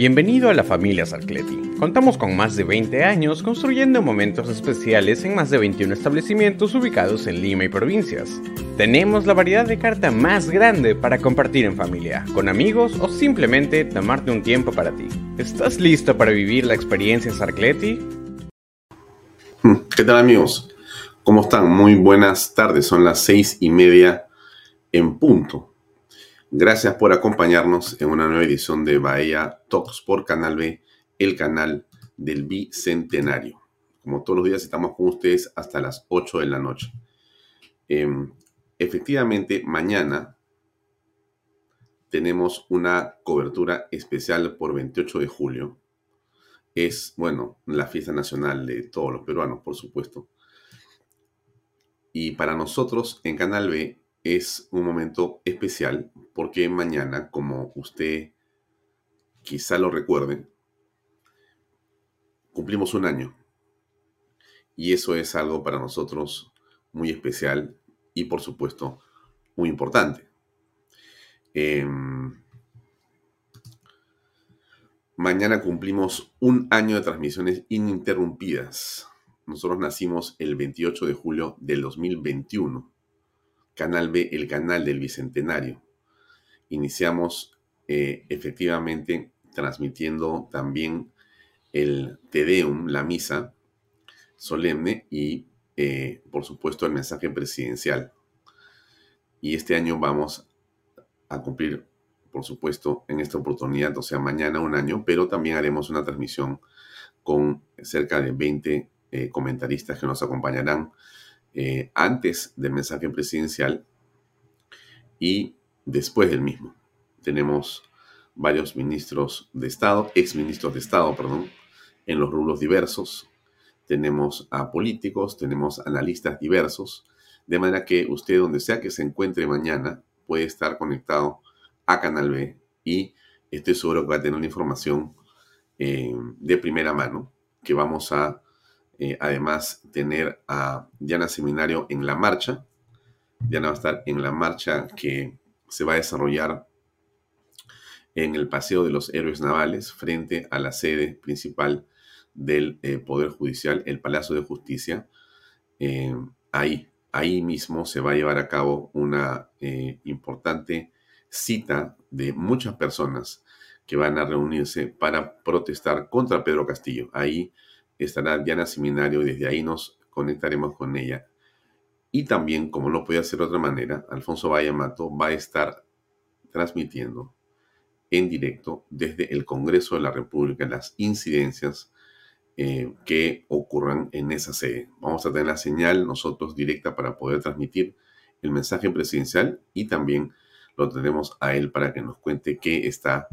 Bienvenido a la familia Sarcleti. Contamos con más de 20 años construyendo momentos especiales en más de 21 establecimientos ubicados en Lima y provincias. Tenemos la variedad de carta más grande para compartir en familia, con amigos o simplemente tomarte un tiempo para ti. ¿Estás listo para vivir la experiencia Sarcleti? Hmm, ¿Qué tal amigos? ¿Cómo están? Muy buenas tardes, son las seis y media en punto. Gracias por acompañarnos en una nueva edición de Bahía Talks por Canal B, el canal del Bicentenario. Como todos los días estamos con ustedes hasta las 8 de la noche. Em, efectivamente, mañana tenemos una cobertura especial por 28 de julio. Es, bueno, la fiesta nacional de todos los peruanos, por supuesto. Y para nosotros en Canal B es un momento especial porque mañana, como usted quizá lo recuerde, cumplimos un año. Y eso es algo para nosotros muy especial y por supuesto muy importante. Em, mañana cumplimos un año de transmisiones ininterrumpidas. Nosotros nacimos el 28 de julio del 2021 Canal B, el canal del Bicentenario. Iniciamos eh, efectivamente transmitiendo también el Te Deum, la misa solemne y, eh, por supuesto, el mensaje presidencial. Y este año vamos a cumplir, por supuesto, en esta oportunidad, o sea, mañana un año, pero también haremos una transmisión con cerca de 20 eh, comentaristas que nos acompañarán antes del mensaje presidencial y después del mismo. Tenemos varios ministros de Estado, exministros de Estado, perdón, en los rubros diversos. Tenemos a políticos, tenemos analistas diversos, de manera que usted, donde sea que se encuentre mañana, puede estar conectado a Canal B y estoy seguro que va a tener una información eh, de primera mano que vamos a eh, además tener a Diana Seminario en la marcha. Diana va a estar en la marcha que se va a desarrollar en el Paseo de los Héroes Navales, frente a la sede principal del eh, Poder Judicial, el Palacio de Justicia. Eh, ahí, ahí mismo se va a llevar a cabo una importante cita de muchas personas que van a reunirse para protestar contra Pedro Castillo. Ahí estará Diana Seminario y desde ahí nos conectaremos con ella. Y también, como no puede ser de otra manera, Alfonso Vallamato va a estar transmitiendo en directo desde el Congreso de la República las incidencias eh, que ocurran en esa sede. Vamos a tener la señal nosotros directa para poder transmitir el mensaje presidencial y también lo tenemos a él para que nos cuente qué está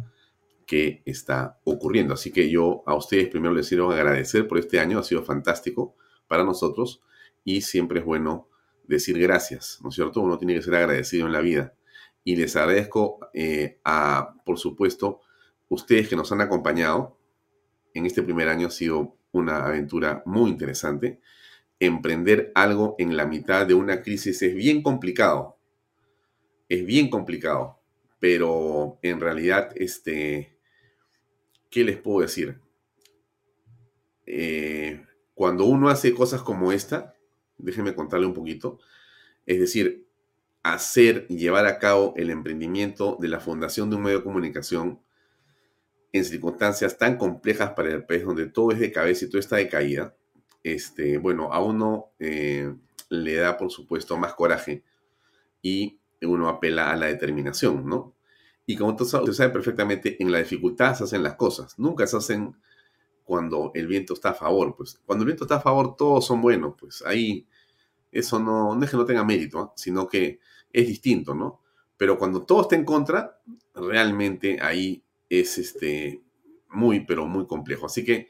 que está ocurriendo. Así que yo a ustedes primero les quiero agradecer por este año, ha sido fantástico para nosotros y siempre es bueno decir gracias, ¿no es cierto? Uno tiene que ser agradecido en la vida. Y les agradezco eh, a, por supuesto, ustedes que nos han acompañado. En este primer año ha sido una aventura muy interesante. Emprender algo en la mitad de una crisis es bien complicado. Es bien complicado. Pero en realidad, este, ¿qué les puedo decir? Eh, cuando uno hace cosas como esta, déjenme contarle un poquito, es decir, hacer y llevar a cabo el emprendimiento de la fundación de un medio de comunicación en circunstancias tan complejas para el país donde todo es de cabeza y todo está de caída, este, bueno, a uno eh, le da, por supuesto, más coraje y uno apela a la determinación, ¿no? Y como usted sabe perfectamente, en la dificultad se hacen las cosas, nunca se hacen cuando el viento está a favor, pues cuando el viento está a favor todos son buenos, pues ahí eso no, no es que no tenga mérito, ¿eh? sino que es distinto, ¿no? Pero cuando todo está en contra, realmente ahí es este, muy, pero muy complejo. Así que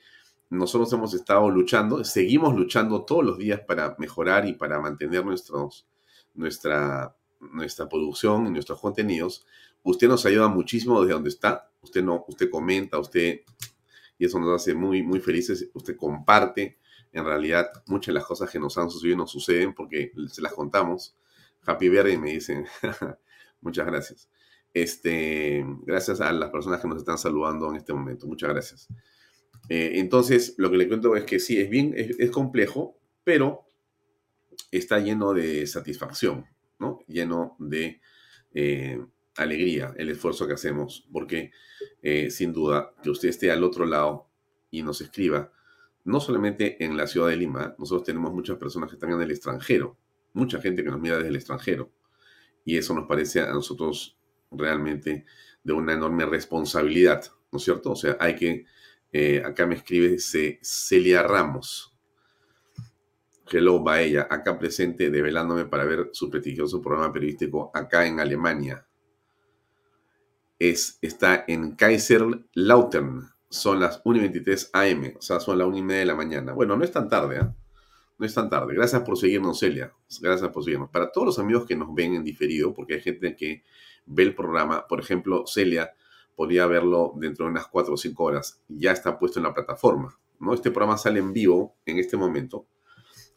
nosotros hemos estado luchando, seguimos luchando todos los días para mejorar y para mantener nuestros, nuestra, nuestra producción y nuestros contenidos. Usted nos ayuda muchísimo desde donde está. Usted, no, usted comenta, usted, y eso nos hace muy, muy felices. Usted comparte. En realidad, muchas de las cosas que nos han sucedido nos suceden porque se las contamos. Happy Verde me dicen, muchas gracias. Este, gracias a las personas que nos están saludando en este momento. Muchas gracias. Eh, entonces, lo que le cuento es que sí, es bien, es, complejo, pero está lleno de satisfacción, ¿no? Lleno de eh, alegría el esfuerzo que hacemos, porque eh, sin duda que usted esté al otro lado y nos escriba, no solamente en la ciudad de Lima, nosotros tenemos muchas personas que están en el extranjero, mucha gente que nos mira desde el extranjero, y eso nos parece a nosotros realmente de una enorme responsabilidad, ¿no es cierto? O sea, hay que, eh, acá me escribe Celia Ramos. Hello, ella acá presente, develándome para ver su prestigioso programa periodístico acá en Alemania. Es, está en Kaiserlautern. Son las 1 y 23 AM, o sea, son las 1 y media de la mañana. Bueno, no es tan tarde, ¿eh? No es tan tarde. Gracias por seguirnos, Celia. Gracias por seguirnos. Para todos los amigos que nos ven en diferido, porque hay gente que ve el programa. Por ejemplo, Celia podría verlo dentro de unas 4 o 5 horas. Ya está puesto en la plataforma. ¿no? Este programa sale en vivo en este momento.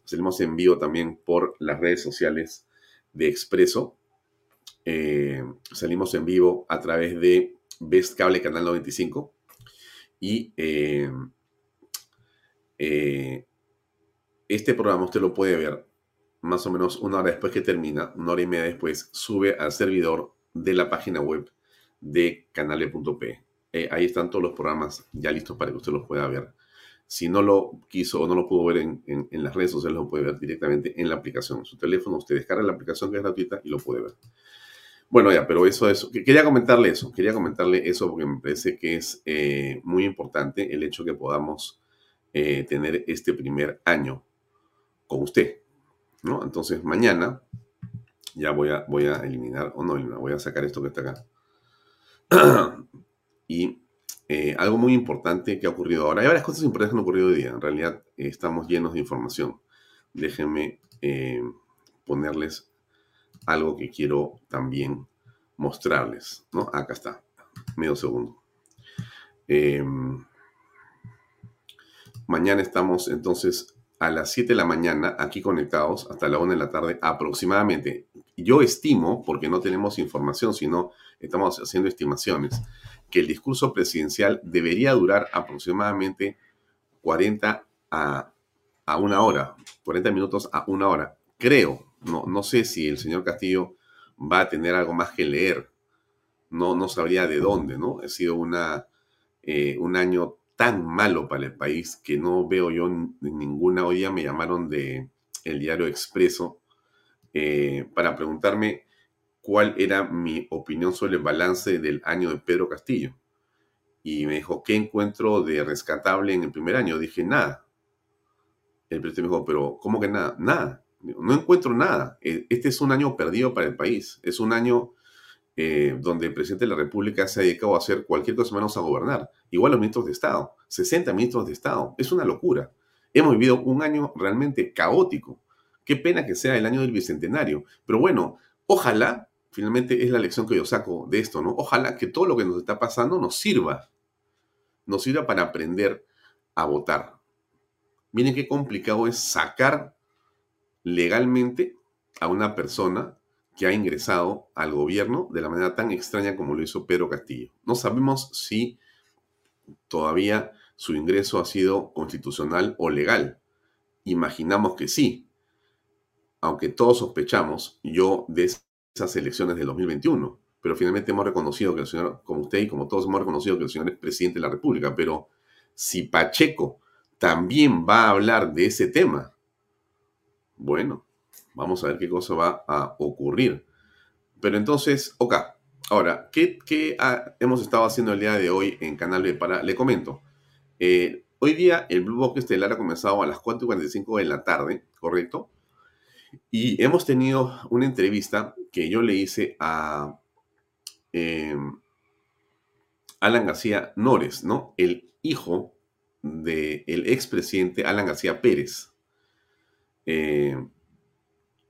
Salimos en vivo también por las redes sociales de Expreso. Eh, salimos en vivo a través de Best Cable Canal 95. Y eh, eh, este programa usted lo puede ver más o menos una hora después que termina, una hora y media después, sube al servidor de la página web de canale.p. Eh, ahí están todos los programas ya listos para que usted los pueda ver. Si no lo quiso o no lo pudo ver en, las redes sociales, lo puede ver directamente en la aplicación. Su teléfono, usted descarga la aplicación que es gratuita y lo puede ver. Bueno, ya, pero eso es. Quería comentarle eso. Quería comentarle eso porque me parece que es eh, muy importante el hecho que podamos eh, tener este primer año con usted. ¿no? Entonces, mañana ya voy a, voy a eliminar, o no voy a sacar esto que está acá. y eh, algo muy importante que ha ocurrido ahora. Hay varias cosas importantes que han ocurrido hoy día. En realidad estamos llenos de información. Déjenme eh, ponerles algo que quiero también mostrarles. ¿no? Acá está. Medio segundo. Em, mañana estamos entonces a las 7 de la mañana aquí conectados hasta la 1 de la tarde aproximadamente. Yo estimo, porque no tenemos información, sino estamos haciendo estimaciones, que el discurso presidencial debería durar aproximadamente 40 a, a una hora, 40 minutos a una hora. Creo, no, no sé si el señor Castillo va a tener algo más que leer. No, no sabría de dónde, ¿no? Ha sido una, eh, un año tan malo para el país que no veo yo ninguna. Hoy me llamaron de el diario Expreso eh, para preguntarme cuál era mi opinión sobre el balance del año de Pedro Castillo. Y me dijo, ¿qué encuentro de rescatable en el primer año? Dije, nada. El presidente me dijo, pero ¿cómo que nada? Nada. No encuentro nada. E, este es un año perdido para el país. Es un año eh, donde el presidente de la República se ha dedicado a hacer cualquier cosa menos a gobernar. Igual los ministros de Estado, 60 ministros de Estado. Es una locura. Hemos vivido un año realmente caótico. Qué pena que sea el año del Bicentenario. Pero bueno, ojalá, finalmente es la lección que yo saco de esto, ¿no? Ojalá que todo lo que nos está pasando nos sirva. Nos sirva para aprender a votar. Miren qué complicado es sacar legalmente a una persona que ha ingresado al gobierno de la manera tan extraña como lo hizo Pedro Castillo. No sabemos si todavía su ingreso ha sido constitucional o legal. Imaginamos que sí, aunque todos sospechamos, yo de esas elecciones del 2021. Pero finalmente hemos reconocido que el señor, como usted y como todos hemos reconocido que el señor es presidente de la República. Pero si Pacheco también va a hablar de ese tema, bueno, vamos a ver qué cosa va a ocurrir. Pero entonces, ok, ahora, ¿qué, hemos estado haciendo el día de hoy en Canal B? Para, le comento. Eh, hoy día el Blue Box Estelar ha comenzado a las 4.45 de la tarde, ¿correcto? Y hemos tenido una entrevista que yo le hice a eh, Alan García Nores, ¿no? El hijo del expresidente Alan García Pérez. Eh,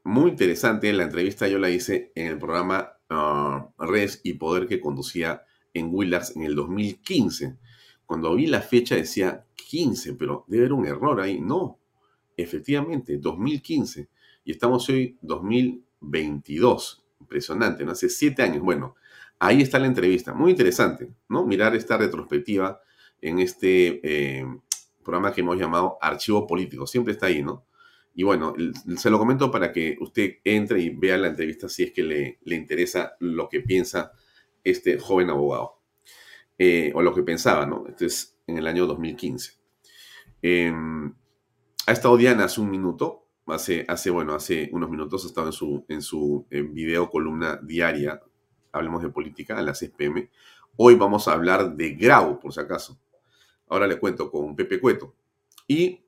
muy interesante, la entrevista yo la hice en el programa uh, y Poder que conducía en Willax en el 2015. Cuando vi la fecha decía 15, pero debe haber un error ahí. No, efectivamente, 2015. Y estamos hoy 2022. Impresionante, ¿no? Hace siete años. Bueno, ahí está la entrevista. Muy interesante, ¿no? Mirar esta retrospectiva en este eh, programa que hemos llamado Archivo Político. Siempre está ahí, ¿no? Y bueno, se lo comento para que usted entre y vea la entrevista si es que le, le interesa lo que piensa este joven abogado. Eh, o lo que pensaba, ¿no? Este es en el año 2015. Em, ha estado Diana hace un minuto, hace, hace, bueno, hace unos minutos ha estado en su, en su video columna diaria, hablemos de política, a las 6 pm. Hoy vamos a hablar de Grau, por si acaso. Ahora le cuento con Pepe Cueto. Y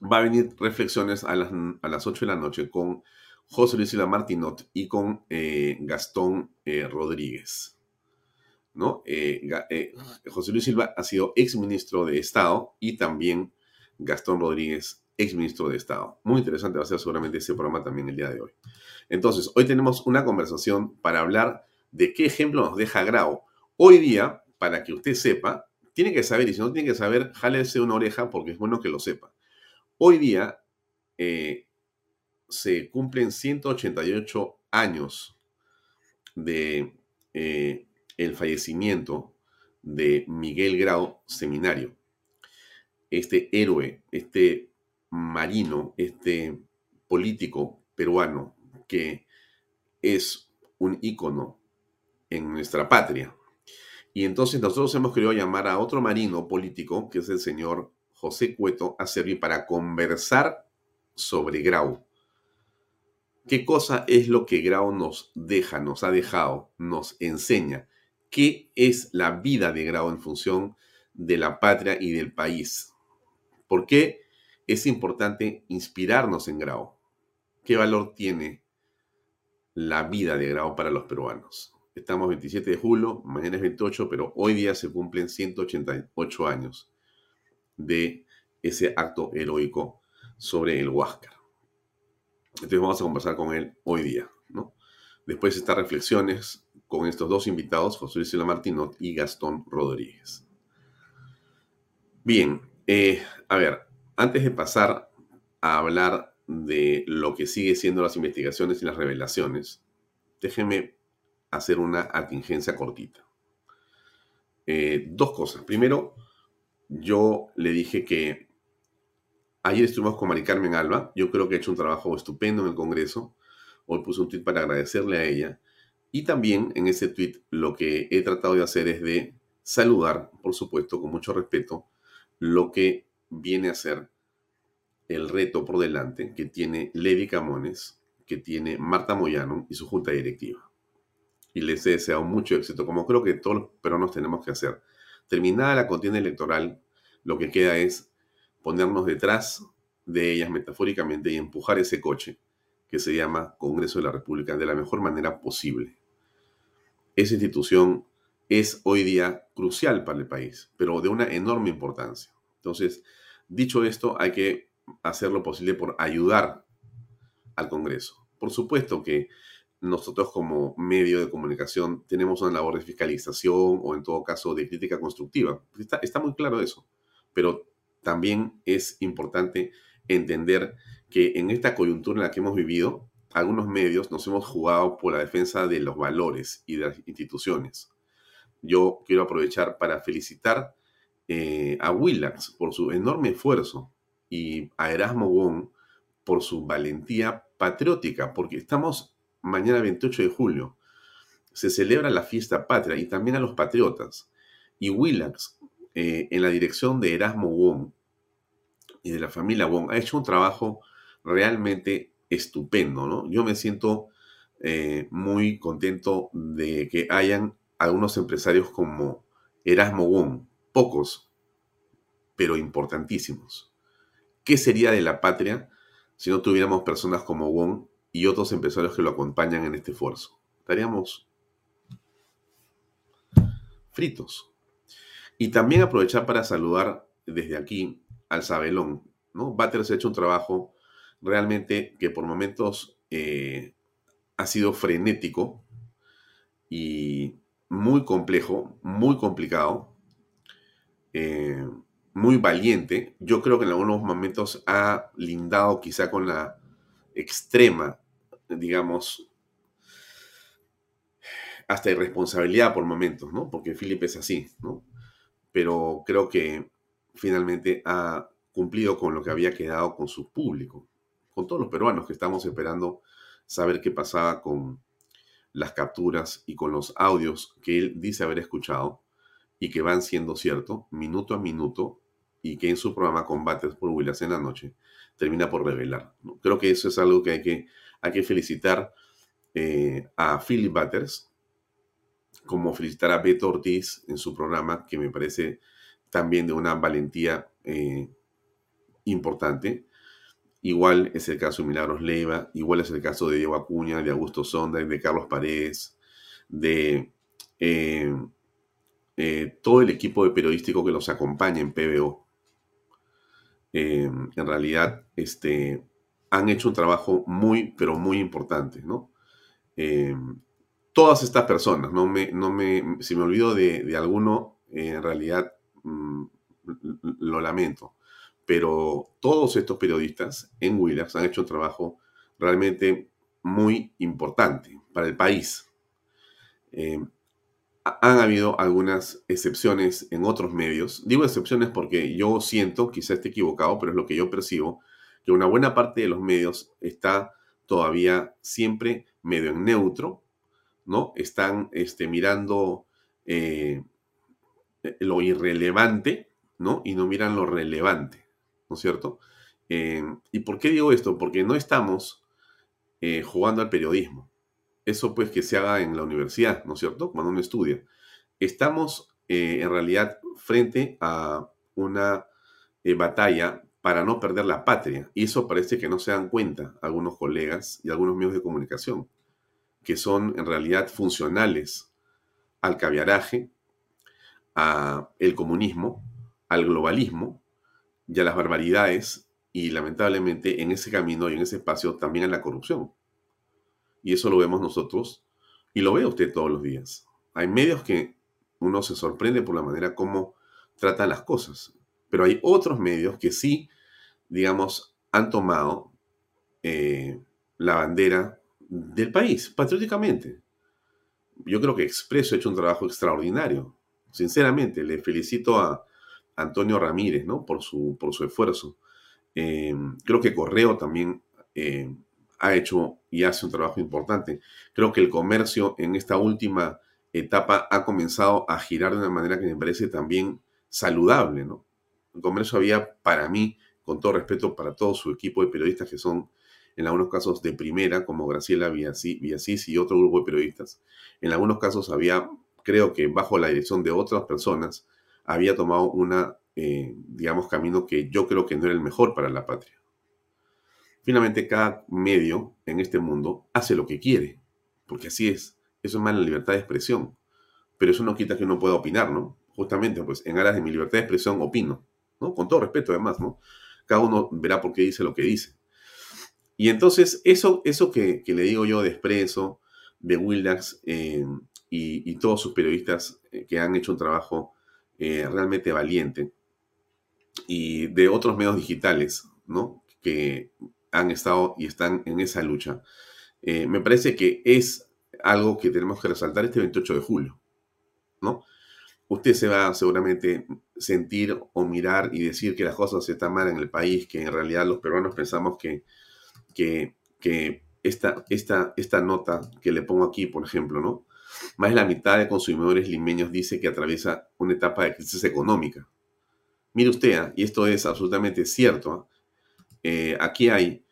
va a venir reflexiones a las, a las 8 de la noche con José Luis Silva Martinot y con eh, Gastón eh, Rodríguez. ¿no? Eh, José Luis Silva ha sido ex ministro de Estado y también Gastón Rodríguez, ex ministro de Estado. Muy interesante va a ser seguramente ese programa también el día de hoy. Entonces, hoy tenemos una conversación para hablar de qué ejemplo nos deja Grau. Hoy día, para que usted sepa, tiene que saber, y si no tiene que saber, jálese una oreja porque es bueno que lo sepa. Hoy día eh, se cumplen 188 años de eh, el fallecimiento de Miguel Grau Seminario. Este héroe, este marino, este político peruano que es un ícono en nuestra patria. Y entonces nosotros hemos querido llamar a otro marino político, que es el señor José Cueto a servir para conversar sobre Grau. ¿Qué cosa es lo que Grau nos deja, nos ha dejado, nos enseña? ¿Qué es la vida de Grau en función de la patria y del país? ¿Por qué es importante inspirarnos en Grau? ¿Qué valor tiene la vida de Grau para los peruanos? Estamos 27 de julio, mañana es 28, pero hoy día se cumplen 188 años de ese acto heroico sobre el Huáscar. Entonces vamos a conversar con él hoy día, ¿no? Después de estas reflexiones con estos dos invitados, José Luis Martinot y Gastón Rodríguez. Bien, eh, a ver, antes de pasar a hablar de lo que sigue siendo las investigaciones y las revelaciones, déjenme hacer una atingencia cortita. Eh, dos cosas. Primero, yo le dije que ayer estuvimos con Mari Carmen Alba, yo creo que ha hecho un trabajo estupendo en el Congreso, hoy puse un tweet para agradecerle a ella, y también en ese tweet lo que he tratado de hacer es de saludar, por supuesto, con mucho respeto, lo que viene a ser el reto por delante que tiene Levi Camones, que tiene Marta Moyano y su junta directiva. Y les he deseado mucho éxito, como creo que todos los peruanos tenemos que hacer Terminada la contienda electoral, lo que queda es ponernos detrás de ellas metafóricamente y empujar ese coche que se llama Congreso de la República de la mejor manera posible. Esa institución es hoy día crucial para el país, pero de una enorme importancia. Entonces, dicho esto, hay que hacer lo posible por ayudar al Congreso. Por supuesto que nosotros como medio de comunicación tenemos una labor de fiscalización o en todo caso de crítica constructiva. Está, muy claro eso, pero también es importante entender que en esta coyuntura en la que hemos vivido, algunos medios nos hemos jugado por la defensa de los valores y de las instituciones. Yo quiero aprovechar para felicitar eh, a Willax por su enorme esfuerzo y a Erasmo Wong por su valentía patriótica, porque estamos mañana 28 de julio, se celebra la fiesta patria y también a los patriotas. Y Willax, eh, en la dirección de Erasmo Wong y de la familia Wong, ha hecho un trabajo realmente estupendo, ¿no? Yo me siento eh, muy contento de que hayan algunos empresarios como Erasmo Wong, pocos, pero importantísimos. ¿Qué sería de la patria si no tuviéramos personas como Wong y otros empresarios que lo acompañan en este esfuerzo? Estaríamos fritos. Y también aprovechar para saludar desde aquí al Sabelón. ¿no? Batters ha hecho un trabajo realmente que por momentos eh, ha sido frenético y muy complejo, muy complicado, eh, muy valiente. Yo creo que en algunos momentos ha lindado quizá con la extrema, digamos, hasta irresponsabilidad por momentos, ¿no? Porque Philip es así, ¿no? Pero creo que finalmente ha cumplido con lo que había quedado con su público, con todos los peruanos que estamos esperando saber qué pasaba con las capturas y con los audios que él dice haber escuchado y que van siendo cierto minuto a minuto y que en su programa Combates por Willas en la noche termina por revelar. Creo que eso es algo que hay que, hay que felicitar eh, a Philip Butters, como felicitar a Beto Ortiz en su programa, que me parece también de una valentía eh, importante. Igual es el caso de Milagros Leiva, igual es el caso de Diego Acuña, de Augusto Sonda, de Carlos Paredes, de eh, todo el equipo de periodístico que los acompaña en PBO. Eh, en realidad, este, han hecho un trabajo muy, pero muy importante, ¿no? todas estas personas, no me, no me, si me olvido de, alguno, en realidad mm, lo lamento pero todos estos periodistas en Willax han hecho un trabajo realmente muy importante para el país. Eh, han habido algunas excepciones en otros medios. Digo excepciones porque yo siento, quizá esté equivocado, pero es lo que yo percibo, que una buena parte de los medios está todavía siempre medio en neutro, ¿no? Están este, mirando eh, lo irrelevante, ¿no? Y no miran lo relevante. ¿no es cierto? Eh, ¿Y por qué digo esto? Porque no estamos eh, jugando al periodismo. Eso pues que se haga en la universidad, ¿no es cierto? Cuando uno estudia. Estamos eh, en realidad frente a una batalla para no perder la patria. Y eso parece que no se dan cuenta algunos colegas y algunos medios de comunicación, que son en realidad funcionales al caviaraje, al comunismo, al globalismo y a las barbaridades y lamentablemente en ese camino y en ese espacio también a la corrupción. Y eso lo vemos nosotros y lo ve usted todos los días. Hay medios que uno se sorprende por la manera como tratan las cosas, pero hay otros medios que sí, digamos, han tomado eh, la bandera del país, patrióticamente. Yo creo que Expreso ha hecho un trabajo extraordinario. Sinceramente, le felicito a, Antonio Ramírez, ¿no? Por su, por su esfuerzo. Eh, creo que Correo también eh, ha hecho y hace un trabajo importante. Creo que el comercio en esta última etapa ha comenzado a girar de una manera que me parece también saludable, ¿no? El comercio había, para mí, con todo respeto para todo su equipo de periodistas que son en algunos casos de primera, como Graciela Villasís y otro grupo de periodistas. En algunos casos había, creo que bajo la dirección de otras personas, había tomado una, eh, digamos, camino que yo creo que no era el mejor para la patria. Finalmente, cada medio en este mundo hace lo que quiere, porque así es. Eso es más la libertad de expresión. Pero eso no quita que uno pueda opinar, ¿no? Justamente, pues, en aras de mi libertad de expresión opino, ¿no? Con todo respeto, además, ¿no? Cada uno verá por qué dice lo que dice. Y entonces, eso, eso que, le digo yo de Expreso, de Wildax eh, y, y, todos sus periodistas eh, que han hecho un trabajo eh, realmente valiente y de otros medios digitales, ¿no? Que han estado y están en esa lucha. Eh, me parece que es algo que tenemos que resaltar este 28 de julio, ¿no? Usted se va seguramente sentir o mirar y decir que las cosas están mal en el país, que en realidad los peruanos pensamos que, que, esta, esta, esta nota que le pongo aquí, por ejemplo, ¿no? Más la mitad de consumidores limeños dice que atraviesa una etapa de crisis económica. Mire usted, ¿ah? y esto es absolutamente cierto. ¿ah? Eh, aquí hay,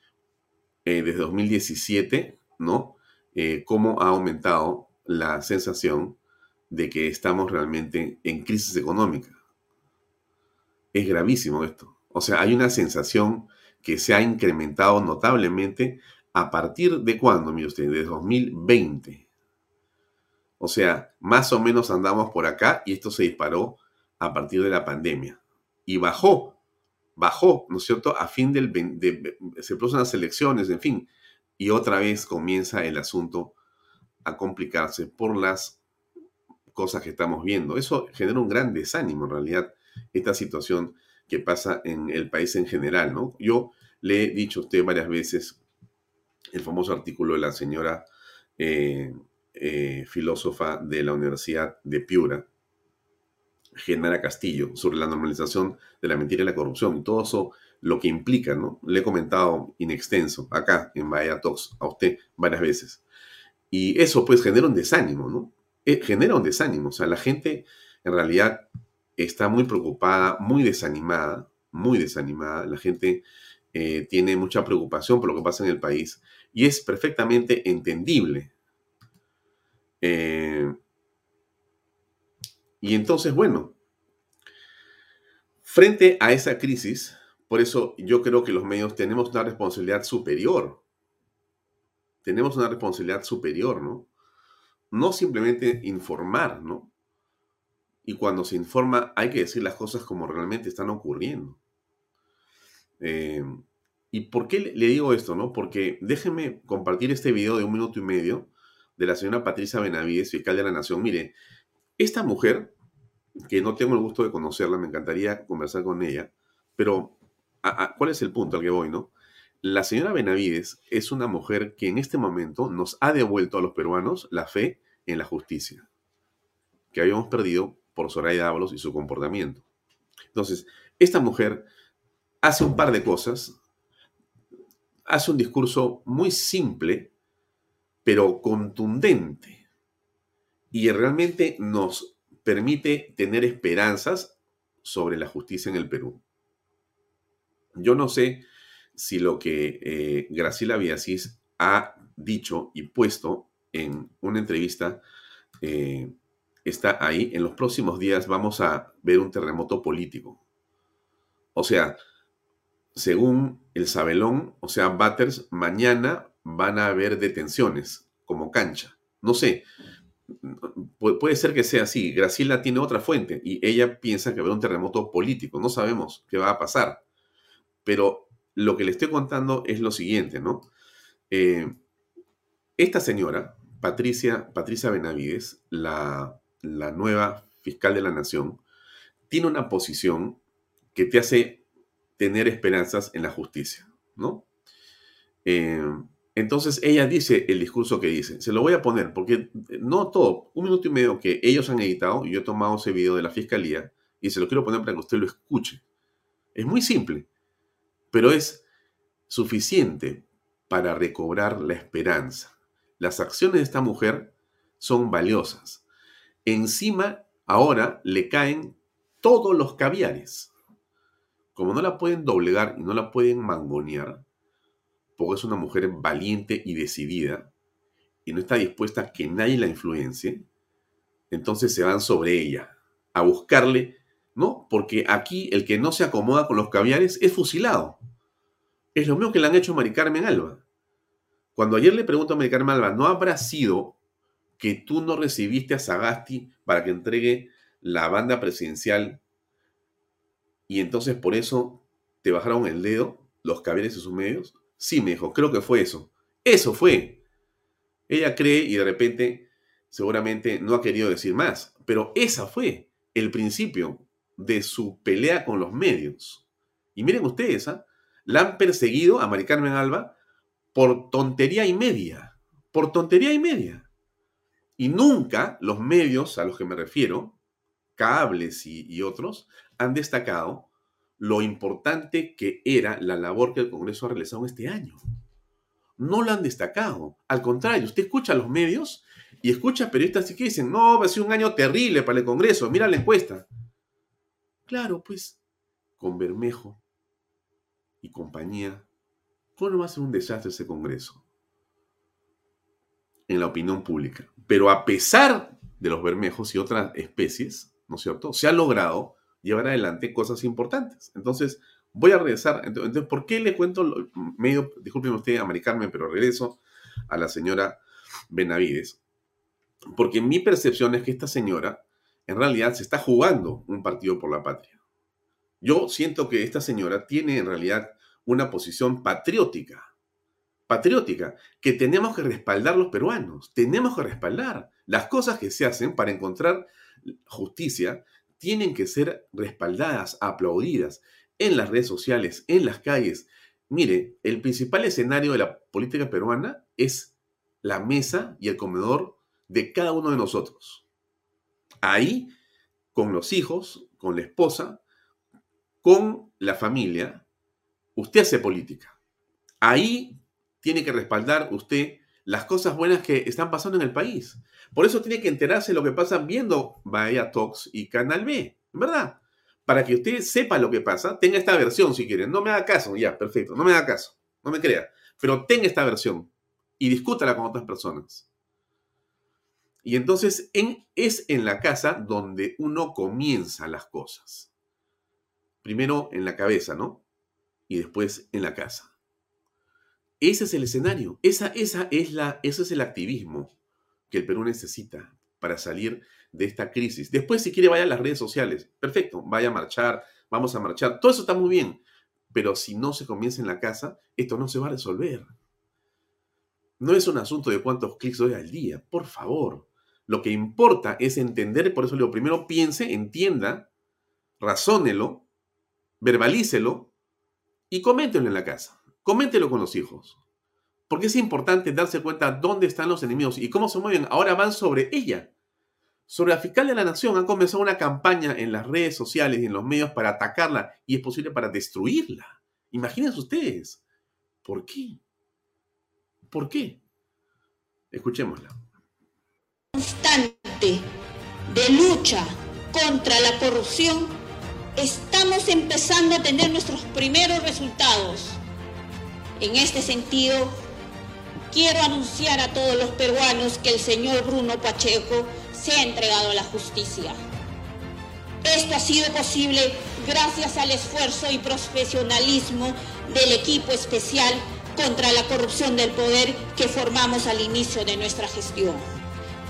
eh, desde 2017, ¿no? Eh, cómo ha aumentado la sensación de que estamos realmente en crisis económica. Es gravísimo esto. O sea, hay una sensación que se ha incrementado notablemente a partir de cuándo, mire usted, de 2020. O sea, más o menos andamos por acá y esto se disparó a partir de la pandemia. Y bajó, bajó, ¿no es cierto? A fin del... se producen las elecciones, en fin. Y otra vez comienza el asunto a complicarse por las cosas que estamos viendo. Eso genera un gran desánimo en realidad, esta situación que pasa en el país en general, ¿no? Yo le he dicho a usted varias veces el famoso artículo de la señora eh, eh, filósofa de la Universidad de Piura, Genara Castillo, sobre la normalización de la mentira y la corrupción y todo eso lo que implica, ¿no? Le he comentado in extenso acá en Bahía Talks a usted varias veces. Y eso pues genera un desánimo, ¿no? Eh, genera un desánimo. O sea, la gente en realidad está muy preocupada, muy desanimada, muy desanimada. La gente eh, tiene mucha preocupación por lo que pasa en el país y es perfectamente entendible. Eh, y entonces, bueno, frente a esa crisis, por eso yo creo que los medios tenemos una responsabilidad superior. Tenemos una responsabilidad superior, ¿no? no simplemente informar, ¿no? Y cuando se informa hay que decir las cosas como realmente están ocurriendo. Eh, ¿Y por qué le digo esto, no? Porque déjenme compartir este video de un minuto y medio de la señora Patricia Benavides, fiscal de la Nación. Mire, esta mujer, que no tengo el gusto de conocerla, me encantaría conversar con ella, pero ¿cuál es el punto al que voy, no? La señora Benavides es una mujer que en este momento nos ha devuelto a los peruanos la fe en la justicia, que habíamos perdido por Soraya Dávalos y su comportamiento. Entonces, esta mujer hace un par de cosas, hace un discurso muy simple, pero contundente, y realmente nos permite tener esperanzas sobre la justicia en el Perú. Yo no sé si lo que eh, Graciela ha dicho y puesto en una entrevista eh, está ahí. En los próximos días vamos a ver un terremoto político. O sea, según el Sabelón, o sea, Batters, mañana van a haber detenciones como cancha. No sé, puede ser que sea así. Graciela tiene otra fuente y ella piensa que haber un terremoto político. No sabemos qué va a pasar. Pero lo que le estoy contando es lo siguiente, ¿no? Eh, esta señora, Patricia, Patricia Benavides, la, nueva fiscal de la nación, tiene una posición que te hace tener esperanzas en la justicia, ¿no? Eh, entonces ella dice el discurso que dice. Se lo voy a poner porque no todo, un minuto y medio que ellos han editado, y yo he tomado ese video de la fiscalía y se lo quiero poner para que usted lo escuche. Es muy simple, pero es suficiente para recobrar la esperanza las acciones de esta mujer son valiosas. Encima, ahora le caen todos los caviares. Como no la pueden doblegar y no la pueden mangonear, porque es una mujer valiente y decidida, y no está dispuesta a que nadie la influencie, entonces se van sobre ella, a buscarle, ¿no? Porque aquí el que no se acomoda con los caviares es fusilado. Es lo mismo que le han hecho a Mari Carmen Alba. Cuando ayer le pregunto a Medicar Malva, ¿no habrá sido que tú no recibiste a Sagasti para que entregue la banda presidencial y entonces por eso te bajaron el dedo los caballeros de sus medios? Sí, me dijo, creo que fue eso. Eso fue. Ella cree y de repente seguramente no ha querido decir más, pero esa fue el principio de su pelea con los medios. Y miren ustedes, ¿ah? la han perseguido a Mari Carmen Alba por tontería y media, por tontería y media. Y nunca los medios a los que me refiero, cables y, otros, han destacado lo importante que era la labor que el Congreso ha realizado este año. no lo han destacado. Al contrario, usted escucha a los medios y escucha a periodistas que dicen, no, va a ser un año terrible para el Congreso, mira la encuesta. Claro, pues, con Bermejo y compañía, ¿cómo va a ser un desastre ese Congreso? En la opinión pública. Pero a pesar de los bermejos y otras especies, ¿no es cierto? Se ha logrado llevar adelante cosas importantes. Entonces, voy a regresar. Entonces, ¿por qué le cuento medio, discúlpeme usted, americarme, pero regreso a la señora Benavides? Porque mi percepción es que esta señora en realidad se está jugando un partido por la patria. Yo siento que esta señora tiene en realidad una posición patriótica, patriótica, que tenemos que respaldar los peruanos, tenemos que respaldar las cosas que se hacen para encontrar justicia, tienen que ser respaldadas, aplaudidas en las redes sociales, en las calles. Mire, el principal escenario de la política peruana es la mesa y el comedor de cada uno de nosotros. Ahí, con los hijos, con la esposa, con la familia, usted hace política. Ahí tiene que respaldar usted las cosas buenas que están pasando en el país. Por eso tiene que enterarse de lo que pasa viendo Bahía Talks y Canal B, ¿verdad? Para que usted sepa lo que pasa, tenga esta versión si quiere. No me haga caso, ya, perfecto, no me haga caso, no me crea. Pero tenga esta versión y discútala con otras personas. Y entonces en, es en la casa donde uno comienza las cosas. Primero en la cabeza, ¿no? Y después en la casa. Ese es el escenario. Esa, esa es la, ese es el activismo que el Perú necesita para salir de esta crisis. Después, si quiere, vaya a las redes sociales. Perfecto, vaya a marchar, vamos a marchar. Todo eso está muy bien. Pero si no se comienza en la casa, esto no se va a resolver. No es un asunto de cuántos clics doy al día, por favor. Lo que importa es entender, por eso digo, primero piense, entienda, razónelo, verbalícelo y coméntelo en la casa. Coméntelo con los hijos. Porque es importante darse cuenta dónde están los enemigos y cómo se mueven. Ahora van sobre ella. Sobre la fiscal de la nación han comenzado una campaña en las redes sociales y en los medios para atacarla y es posible para destruirla. Imagínense ustedes. ¿Por qué? ¿Por qué? Escuchémosla constante de lucha contra la corrupción, estamos empezando a tener nuestros primeros resultados. En este sentido, quiero anunciar a todos los peruanos que el señor Bruno Pacheco se ha entregado a la justicia. Esto ha sido posible gracias al esfuerzo y profesionalismo del equipo especial contra la corrupción del poder que formamos al inicio de nuestra gestión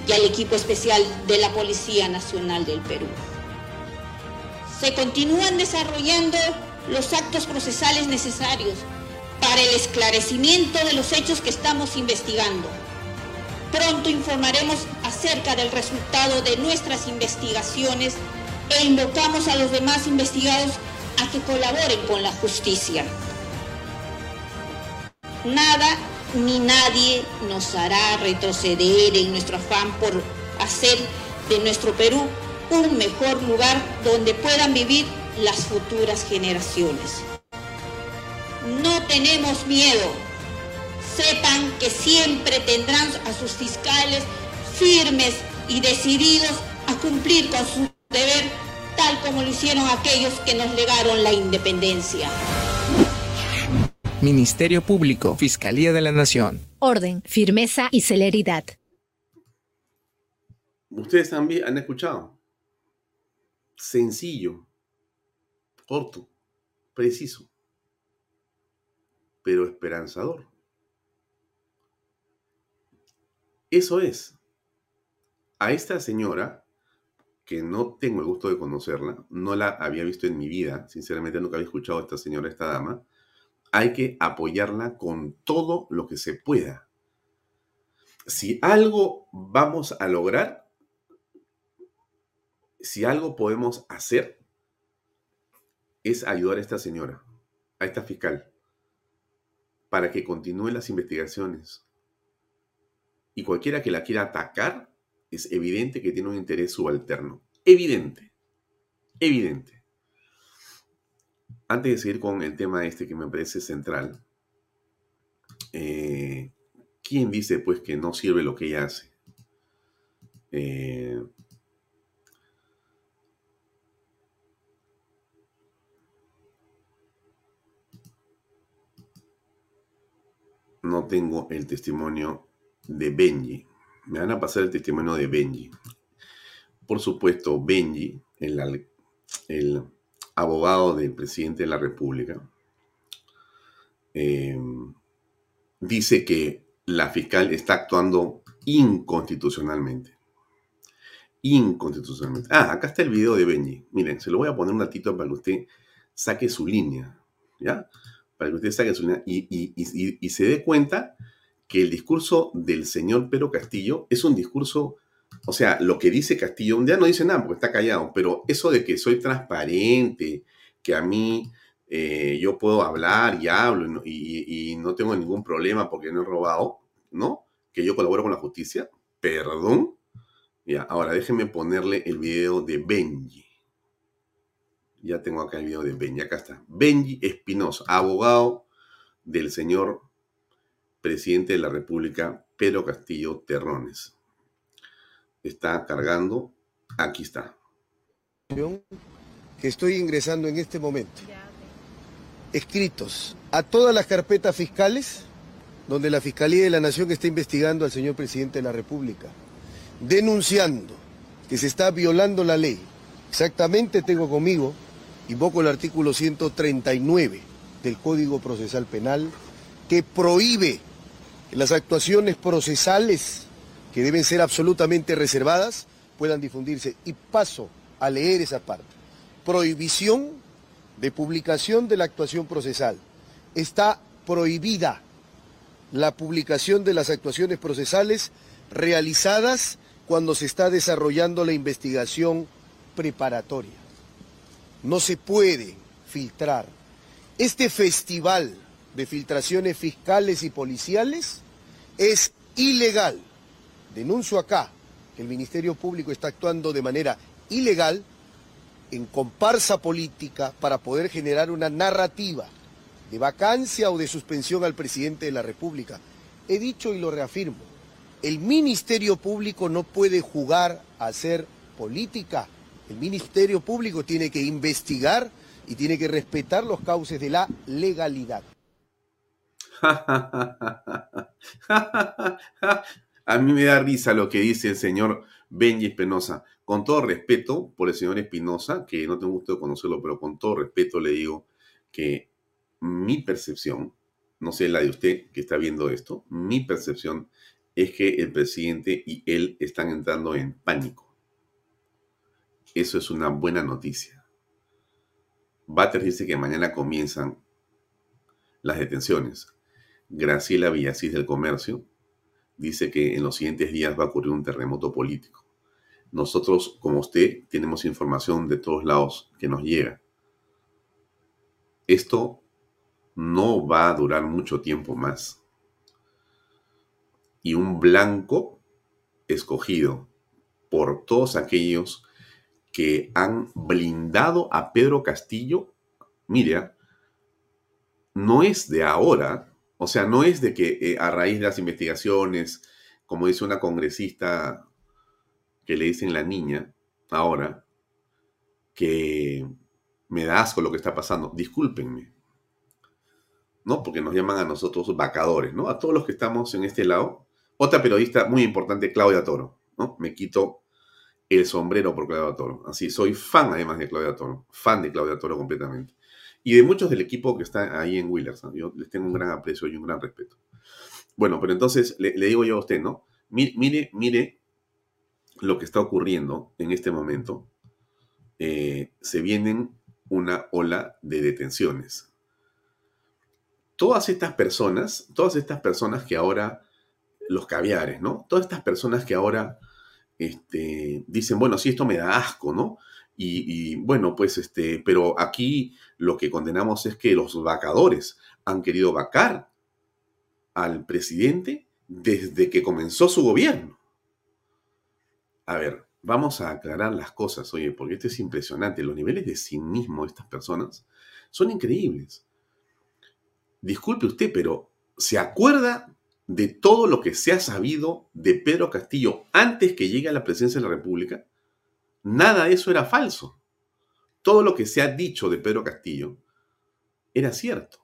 y al equipo especial de la Policía Nacional del Perú. Se continúan desarrollando los actos procesales necesarios para el esclarecimiento de los hechos que estamos investigando. Pronto informaremos acerca del resultado de nuestras investigaciones e invocamos a los demás investigados a que colaboren con la justicia. Nada ni nadie nos hará retroceder en nuestro afán por hacer de nuestro Perú un mejor lugar donde puedan vivir las futuras generaciones. No tenemos miedo. Sepan que siempre tendrán a sus fiscales firmes y decididos a cumplir con su deber tal como lo hicieron aquellos que nos legaron la independencia. Ministerio Público, Fiscalía de la Nación. Orden, firmeza y celeridad. Ustedes también han escuchado. Sencillo, corto, preciso, pero esperanzador. Eso es. A esta señora, que no tengo el gusto de conocerla, no la había visto en mi vida, sinceramente nunca había escuchado a esta señora, esta dama, hay que apoyarla con todo lo que se pueda. Si algo vamos a lograr, si algo podemos hacer, es ayudar a esta señora, a esta fiscal, para que continúen las investigaciones. Y cualquiera que la quiera atacar, es evidente que tiene un interés subalterno. Evidente. Evidente antes de seguir con el tema este que me parece central, eh, ¿Quién dice pues que no sirve lo que ella hace? Eh, no tengo el testimonio de Benji. Me van a pasar el testimonio de Benji. Por supuesto, Benji, el, abogado del presidente de la República, eh, dice que la fiscal está actuando inconstitucionalmente. Inconstitucionalmente. Ah, acá está el video de Benji. Miren, se lo voy a poner un ratito para que usted saque su línea. ¿Ya? Para que usted saque su línea y, y se dé cuenta que el discurso del señor Pedro Castillo es un discurso, o sea, lo que dice Castillo, un día no dice nada porque está callado, pero eso de que soy transparente, que a mí eh, yo puedo hablar y hablo y, no tengo ningún problema porque no he robado, ¿no? Que yo colaboro con la justicia, perdón. Ya, ahora déjenme ponerle el video de Benji. Ya tengo acá el video de Benji, acá está. Benji Espinosa, abogado del señor presidente de la República, Pedro Castillo Terrones. Está cargando, aquí está. Que estoy ingresando en este momento escritos a todas las carpetas fiscales donde la Fiscalía de la Nación está investigando al señor presidente de la República, denunciando que se está violando la ley. Exactamente tengo conmigo, invoco el artículo 139 del Código Procesal Penal, que prohíbe que las actuaciones procesales, que deben ser absolutamente reservadas, puedan difundirse. Y paso a leer esa parte. Prohibición de publicación de la actuación procesal. Está prohibida la publicación de las actuaciones procesales realizadas cuando se está desarrollando la investigación preparatoria. No se puede filtrar. Este festival de filtraciones fiscales y policiales es ilegal. Denuncio acá que el Ministerio Público está actuando de manera ilegal en comparsa política para poder generar una narrativa de vacancia o de suspensión al presidente de la República. He dicho y lo reafirmo, el Ministerio Público no puede jugar a hacer política. El Ministerio Público tiene que investigar y tiene que respetar los cauces de la legalidad. A mí me da risa lo que dice el señor Benji Espinosa. Con todo respeto por el señor Espinosa, que no tengo gusto de conocerlo, pero con todo respeto le digo que mi percepción, no sé la de usted que está viendo esto, mi percepción es que el presidente y él están entrando en pánico. Eso es una buena noticia. Bater dice que mañana comienzan las detenciones. Graciela Villasís del Comercio dice que en los siguientes días va a ocurrir un terremoto político. Nosotros, como usted, tenemos información de todos lados que nos llega. Esto no va a durar mucho tiempo más. Y un blanco escogido por todos aquellos que han blindado a Pedro Castillo, mira, no es de ahora, o sea, no es de que eh, a raíz de las investigaciones, como dice una congresista que le dicen la niña ahora, que me da asco lo que está pasando. Discúlpenme. ¿No? Porque nos llaman a nosotros vacadores, ¿no? A todos los que estamos en este lado. Otra periodista muy importante, Claudia Toro, ¿no? Me quito el sombrero por Claudia Toro. Así, soy fan además de Claudia Toro. Fan de Claudia Toro completamente. Y de muchos del equipo que está ahí en Willers. Yo les tengo un gran aprecio y un gran respeto. Bueno, pero entonces le, digo yo a usted, ¿no? Mire, mire, lo que está ocurriendo en este momento. Eh, se vienen una ola de detenciones. Todas estas personas, todas estas personas que ahora, los caviares, ¿no? Todas estas personas que ahora este, dicen, bueno, sí, esto me da asco, ¿no? Y, bueno, pues este, pero aquí lo que condenamos es que los vacadores han querido vacar al presidente desde que comenzó su gobierno. A ver, vamos a aclarar las cosas, oye, porque esto es impresionante. Los niveles de cinismo de estas personas son increíbles. Disculpe usted, pero ¿se acuerda de todo lo que se ha sabido de Pedro Castillo antes que llegue a la presidencia de la República, nada de eso era falso. Todo lo que se ha dicho de Pedro Castillo era cierto.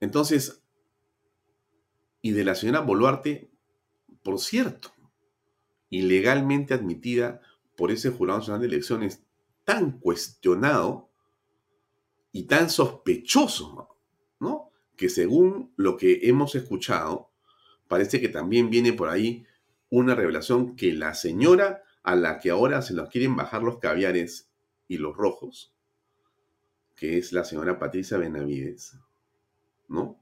Entonces, y de la señora Boluarte, por cierto, ilegalmente admitida por ese Jurado Nacional de Elecciones tan cuestionado y tan sospechoso. Que según lo que hemos escuchado, parece que también viene por ahí una revelación que la señora a la que ahora se nos quieren bajar los caviares y los rojos, que es la señora Patricia Benavides, ¿no?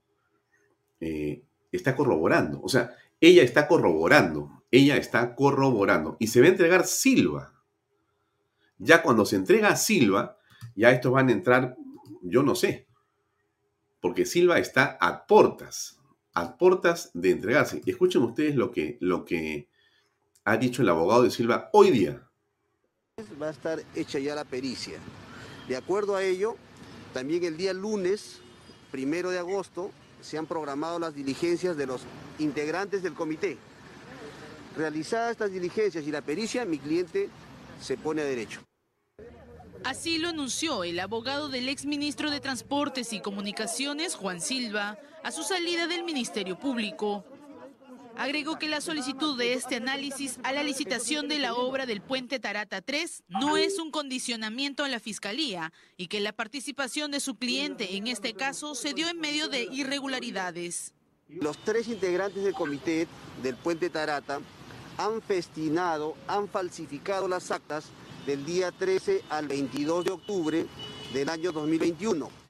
Eh, está corroborando. O sea, ella está corroborando, ella está corroborando. Y se va a entregar Silva. Ya cuando se entrega Silva, ya estos van a entrar, yo no sé, porque Silva está a portas, a portas de entregarse. Y escuchen ustedes lo que, lo que ha dicho el abogado de Silva hoy día. Va a estar hecha ya la pericia. De acuerdo a ello, también el día lunes, primero de agosto, se han programado las diligencias de los integrantes del comité. Realizadas estas diligencias y la pericia, mi cliente se pone a derecho. Así lo anunció el abogado del exministro de Transportes y Comunicaciones, Juan Silva, a su salida del Ministerio Público. Agregó que la solicitud de este análisis a la licitación de la obra del puente Tarata 3 no es un condicionamiento a la Fiscalía y que la participación de su cliente en este caso se dio en medio de irregularidades. Los tres integrantes del comité del puente Tarata han festinado, han falsificado las actas del día 13 al 22 de octubre del año 2021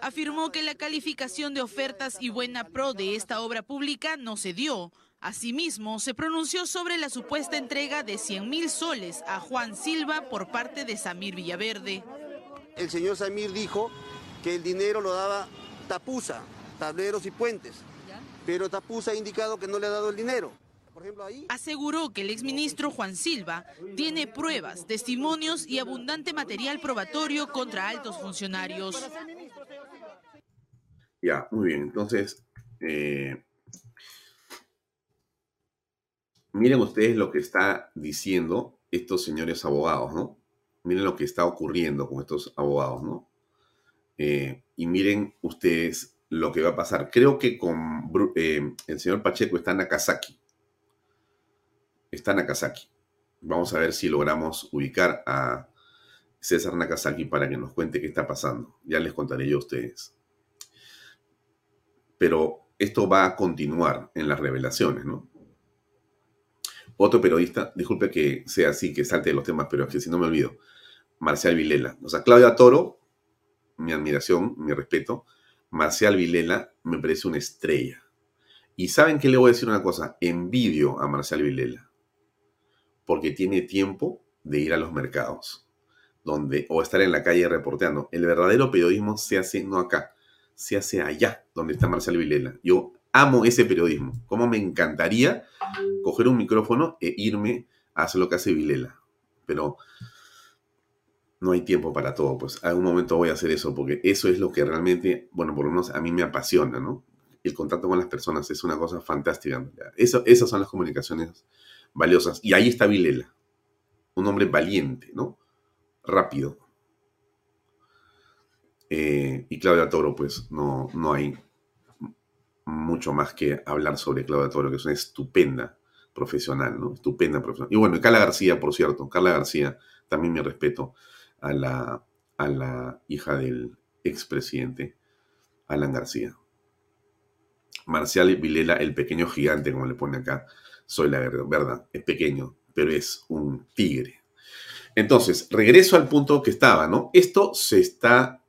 afirmó que la calificación de ofertas y buena pro de esta obra pública no se dio. Asimismo, se pronunció sobre la supuesta entrega de 100 mil soles a Juan Silva por parte de Samir Villaverde. El señor Samir dijo que el dinero lo daba Tapusa, tableros y puentes, pero Tapusa ha indicado que no le ha dado el dinero. Aseguró que el exministro Juan Silva tiene pruebas, testimonios y abundante material probatorio contra altos funcionarios. Ya, muy bien. Entonces, eh, miren ustedes lo que está diciendo estos señores abogados, ¿no? Miren lo que está ocurriendo con estos abogados, ¿no? Eh, y miren ustedes lo que va a pasar. Creo que con eh, el señor Pacheco está en Nakazaki. Está Nakazaki. Vamos a ver si logramos ubicar a César Nakazaki para que nos cuente qué está pasando. Ya les contaré yo a ustedes pero esto va a continuar en las revelaciones, ¿no? Otro periodista, disculpe que sea así, que salte de los temas, pero es que si no me olvido, Marcial Vilela. O sea, Claudia Toro, mi admiración, mi respeto, Marcial Vilela me parece una estrella. Y saben que le voy a decir una cosa, envidio a Marcial Vilela, porque tiene tiempo de ir a los mercados, donde, o estar en la calle reporteando. El verdadero periodismo se hace no acá, se hace allá, donde está Marcelo Vilela. Yo amo ese periodismo. Cómo me encantaría coger un micrófono e irme a hacer lo que hace Vilela. Pero no hay tiempo para todo. Pues algún momento voy a hacer eso porque eso es lo que realmente, bueno, por lo menos a mí me apasiona, ¿no? El contacto con las personas es una cosa fantástica. Eso, esas son las comunicaciones valiosas. Y ahí está Vilela. Un hombre valiente, ¿no? Rápido, eh, y Claudia Toro, pues no, no hay mucho más que hablar sobre Claudia Toro, que es una estupenda profesional, ¿no? Estupenda profesional. Y bueno, y Carla García, por cierto, Carla García, también mi respeto a la, a la hija del expresidente Alan García. Marcial Vilela, el pequeño gigante, como le pone acá, soy la verdad, es pequeño, pero es un tigre. Entonces, regreso al punto que estaba, ¿no? Esto se está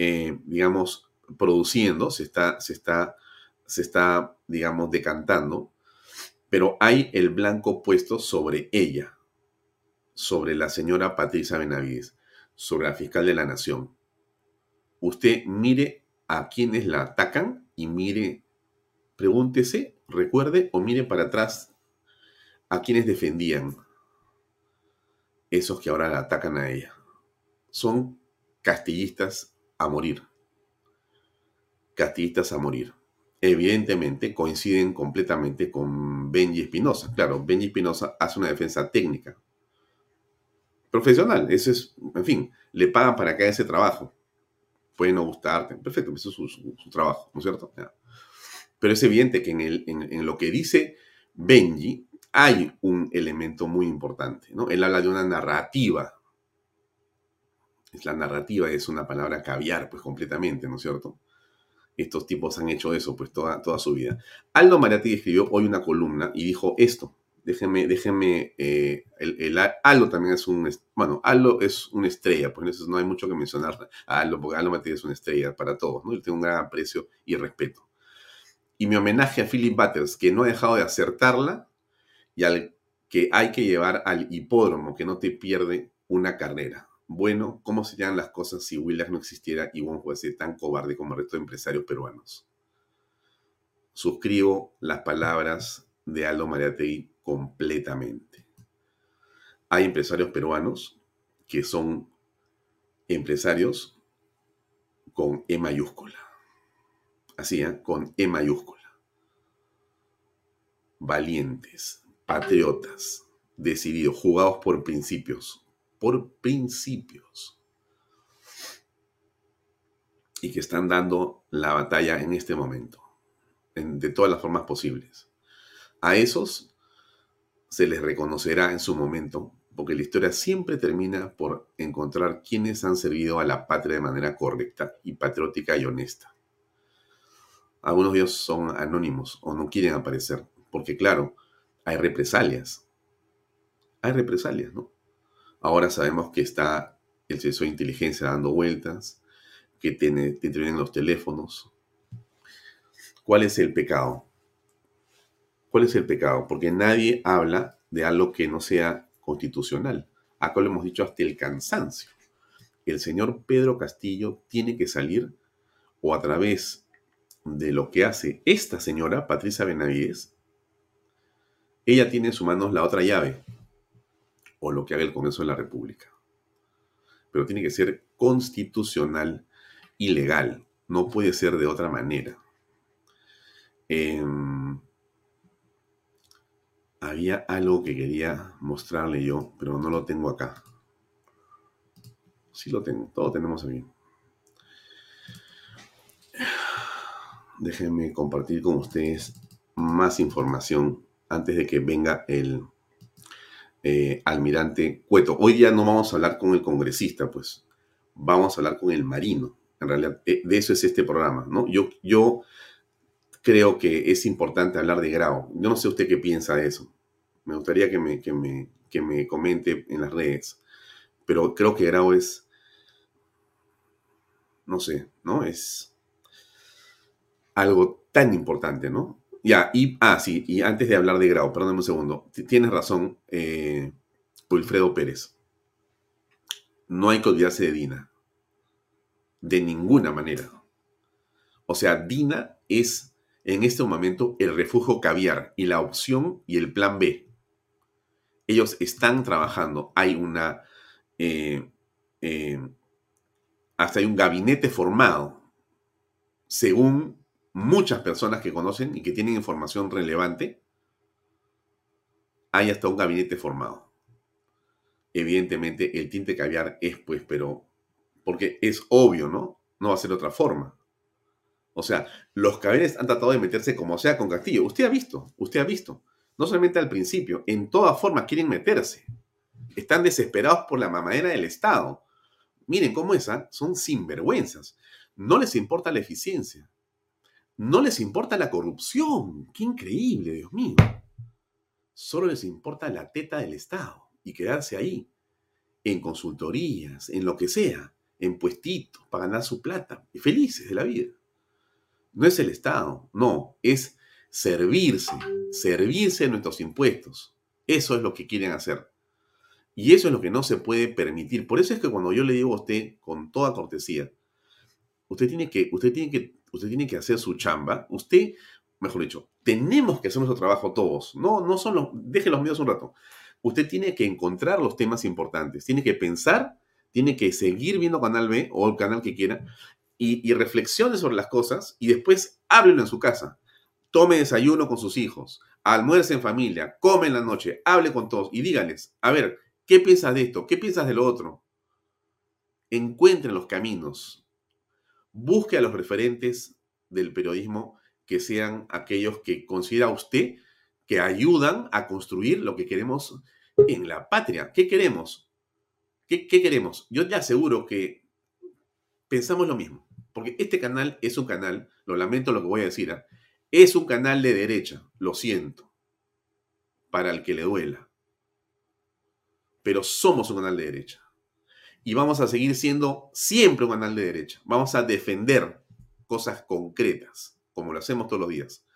eh, digamos, produciendo, se está, se, está, se está, digamos, decantando, pero hay el blanco puesto sobre ella, sobre la señora Patricia Benavides, sobre la fiscal de la nación. Usted mire a quienes la atacan y mire, pregúntese, recuerde o mire para atrás a quienes defendían esos que ahora la atacan a ella. Son castillistas a morir. Castillistas a morir. evidentemente coinciden completamente con Benji Espinosa. Claro, Benji Espinosa hace una defensa técnica, profesional. Ese es, en fin, le pagan para que haga ese trabajo. Puede no gustarte, perfecto, eso es su, trabajo, ¿no es cierto? Pero es evidente que en, lo que dice Benji hay un elemento muy importante, ¿no? Él habla de una narrativa. Es la narrativa, es una palabra caviar, pues completamente, ¿no es cierto? Estos tipos han hecho eso, pues toda, toda su vida. Aldo Mariati escribió hoy una columna y dijo esto, déjenme, déjenme, eh, el, Aldo también es un, bueno, Aldo es una estrella, pues no hay mucho que mencionar a Aldo, porque Aldo es una estrella para todos, ¿no? Yo tengo un gran aprecio y respeto. Y mi homenaje a Philip Butters, que no ha dejado de acertarla y al que hay que llevar al hipódromo, que no te pierde una carrera. Bueno, ¿cómo serían las cosas si Williams no existiera y Juan fuese tan cobarde como el resto de empresarios peruanos? Suscribo las palabras de Aldo Mariategui completamente. Hay empresarios peruanos que son empresarios con E mayúscula. Así, ¿eh? con E mayúscula. Valientes, patriotas, decididos, jugados por principios, por principios. Y que están dando la batalla en este momento, de todas las formas posibles. A esos se les reconocerá en su momento, porque la historia siempre termina por encontrar quienes han servido a la patria de manera correcta y patriótica y honesta. Algunos de ellos son anónimos o no quieren aparecer, porque claro, hay represalias. Hay represalias, ¿no? Ahora sabemos que está el sensor de inteligencia dando vueltas, que tiene, te intervienen los teléfonos. ¿Cuál es el pecado? ¿Cuál es el pecado? Porque nadie habla de algo que no sea constitucional. Acá lo hemos dicho hasta el cansancio. El señor Pedro Castillo tiene que salir o a través de lo que hace esta señora, Patricia Benavides, ella tiene en sus manos la otra llave, o lo que haga el Congreso de la República. Pero tiene que ser constitucional y legal, no puede ser de otra manera. Eh, había algo que quería mostrarle yo, pero no lo tengo acá. Sí lo tengo, todo tenemos aquí. Déjenme compartir con ustedes más información antes de que venga el eh, almirante Cueto. Hoy día no vamos a hablar con el congresista, pues vamos a hablar con el marino. En realidad, eh, de eso es este programa, ¿no? Yo, creo que es importante hablar de Grau. Yo no sé usted qué piensa de eso. Me gustaría que me, que me, que me comente en las redes. Pero creo que Grau es, no sé, ¿no? Es algo tan importante, ¿no? Ya, y, ah, sí, y antes de hablar de Grau, perdóname un segundo, tienes razón, eh, Wilfredo Pérez. No hay que olvidarse de Dina. De ninguna manera. O sea, Dina es en este momento el refugio caviar y la opción y el plan B. Ellos están trabajando. Hay una... Eh, eh, hasta hay un gabinete formado, según muchas personas que conocen y que tienen información relevante, hay hasta un gabinete formado. Evidentemente, el tinte caviar es, pues, pero, porque es obvio, ¿no? No va a ser otra forma. O sea, los caballeros han tratado de meterse como sea con Castillo. Usted ha visto, usted ha visto. No solamente al principio, en todas formas quieren meterse. Están desesperados por la mamadera del Estado. Miren cómo esa son sinvergüenzas. No les importa la eficiencia. No les importa la corrupción. Qué increíble, Dios mío. Solo les importa la teta del Estado y quedarse ahí, en consultorías, en lo que sea, en puestitos, para ganar su plata, y felices de la vida. No es el Estado, no, es servirse, servirse de nuestros impuestos. Eso es lo que quieren hacer. Y eso es lo que no se puede permitir. Por eso es que cuando yo le digo a usted con toda cortesía, usted tiene que, usted tiene que, usted tiene que hacer su chamba. Usted, mejor dicho, tenemos que hacer nuestro trabajo todos. No, no son los, deje los medios un rato. Usted tiene que encontrar los temas importantes, tiene que pensar, tiene que seguir viendo Canal B o el canal que quiera y, reflexione sobre las cosas y después háblelo en su casa. Tome desayuno con sus hijos, almuerce en familia, come en la noche, hable con todos y díganles, a ver, ¿qué piensas de esto? ¿Qué piensas de lo otro? Encuentren los caminos. Busque a los referentes del periodismo que sean aquellos que considera usted que ayudan a construir lo que queremos en la patria. ¿Qué queremos? ¿Qué, queremos? Yo te aseguro que pensamos lo mismo. Porque este canal es un canal, lo lamento lo que voy a decir, ¿ah? es un canal de derecha, lo siento, para el que le duela. Pero somos un canal de derecha. Y vamos a seguir siendo siempre un canal de derecha. Vamos a defender cosas concretas, como lo hacemos todos los días.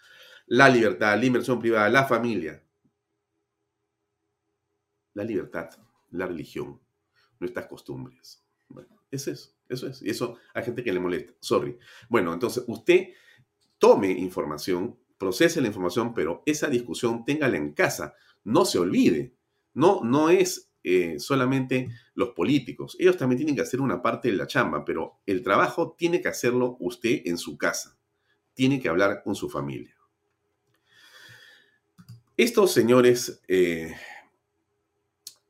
La libertad, la inversión privada, la familia. La libertad, la religión, nuestras costumbres. Bueno, es eso. Es. Y eso hay gente que le molesta. Sorry. Bueno, entonces usted tome información, procese la información, pero esa discusión téngala en casa. No se olvide. No, no es eh, solamente los políticos. Ellos también tienen que hacer una parte de la chamba, pero el trabajo tiene que hacerlo usted en su casa. Tiene que hablar con su familia. Estos señores eh,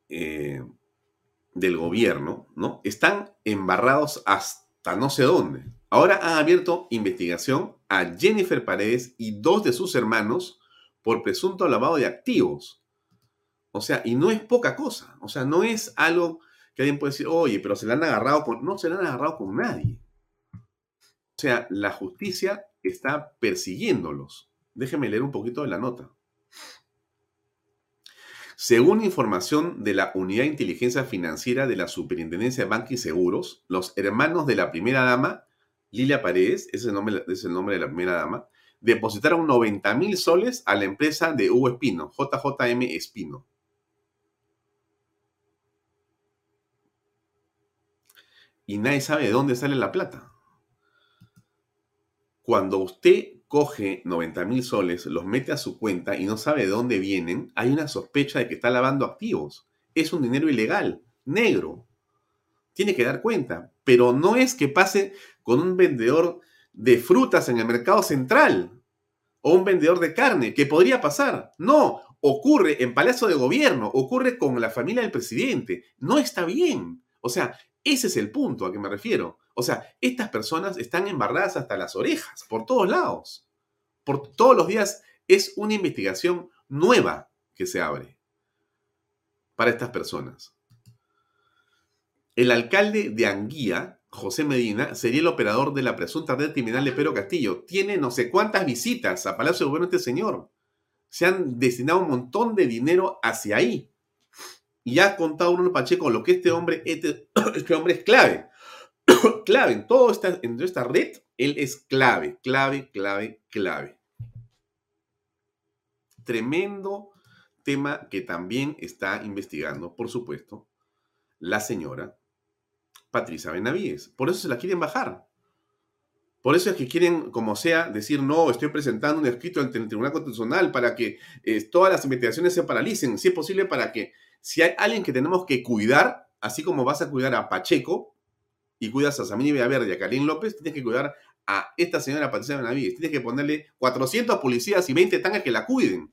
eh, del gobierno, ¿no? Están embarrados hasta no sé dónde. Ahora han abierto investigación a Jennifer Paredes y dos de sus hermanos por presunto lavado de activos. O sea, y no es poca cosa. O sea, no es algo que alguien puede decir, oye, pero se le han agarrado con... No se le han agarrado con nadie. O sea, la justicia está persiguiéndolos. Déjeme leer un poquito de la nota. Según información de la Unidad de Inteligencia Financiera de la Superintendencia de Banca y Seguros, los hermanos de la primera dama, Lilia Paredes, ese es el nombre, es el nombre de la primera dama, depositaron 90 mil soles a la empresa de Hugo Espino, JJM Espino. Y nadie sabe de dónde sale la plata. Cuando usted coge 90 mil soles, los mete a su cuenta y no sabe de dónde vienen, hay una sospecha de que está lavando activos. Es un dinero ilegal, negro. Tiene que dar cuenta. Pero no es que pase con un vendedor de frutas en el mercado central o un vendedor de carne, que podría pasar. No, ocurre en Palacio de Gobierno, ocurre con la familia del presidente. No está bien. O sea, ese es el punto a que me refiero. O sea, estas personas están embarradas hasta las orejas, por todos lados. Por todos los días es una investigación nueva que se abre para estas personas. El alcalde de Anguía, José Medina, sería el operador de la presunta red criminal de Pedro Castillo. Tiene no sé cuántas visitas a Palacio de Gobierno este señor. Se han destinado un montón de dinero hacia ahí. Y ha contado Bruno Pacheco lo que este hombre, este, este hombre es clave. clave en toda esta, esta red, él es clave, clave, clave, clave. Tremendo tema que también está investigando, por supuesto, la señora Patricia Benavides. Por eso se la quieren bajar. Por eso es que quieren, como sea, decir, no, estoy presentando un escrito ante el Tribunal Constitucional para que eh, todas las investigaciones se paralicen, si es posible, para que si hay alguien que tenemos que cuidar, así como vas a cuidar a Pacheco y cuidas a Samini Villaverde y a Karim López, tienes que cuidar a esta señora Patricia Benavides. Tienes que ponerle 400 policías y 20 tanques que la cuiden.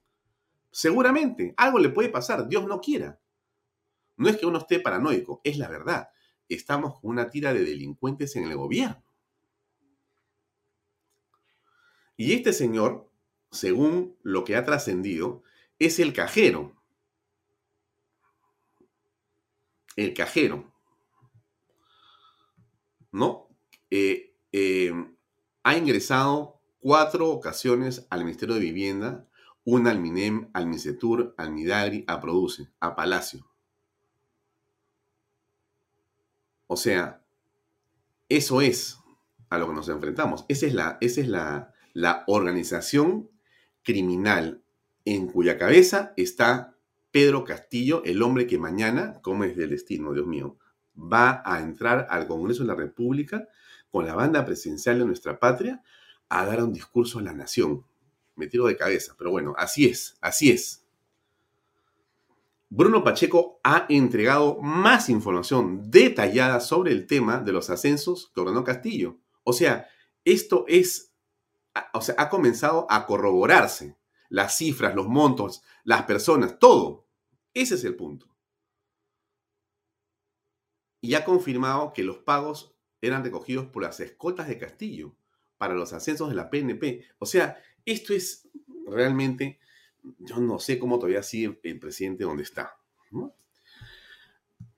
Seguramente, algo le puede pasar, Dios no quiera. No es que uno esté paranoico, es la verdad. Estamos con una tira de delincuentes en el gobierno. Y este señor, según lo que ha trascendido, es el cajero el cajero, ¿no? Eh, eh, ha ingresado cuatro ocasiones al Ministerio de Vivienda, una al MINEM, al MINCETUR, al MIDAGRI, a Produce, a Palacio. O sea, eso es a lo que nos enfrentamos. Esa es la, esa es la, la organización criminal en cuya cabeza está Pedro Castillo, el hombre que mañana, como es del destino, Dios mío, va a entrar al Congreso de la República con la banda presidencial de nuestra patria a dar un discurso a la nación. Me tiro de cabeza, pero bueno, así es, así es. Bruno Pacheco ha entregado más información detallada sobre el tema de los ascensos que ordenó Castillo. O sea, esto es, o sea, ha comenzado a corroborarse. Las cifras, los montos, las personas, todo. Ese es el punto. Y ha confirmado que los pagos eran recogidos por las escoltas de Castillo para los ascensos de la PNP. O sea, esto es realmente, yo no sé cómo todavía sigue el presidente donde está.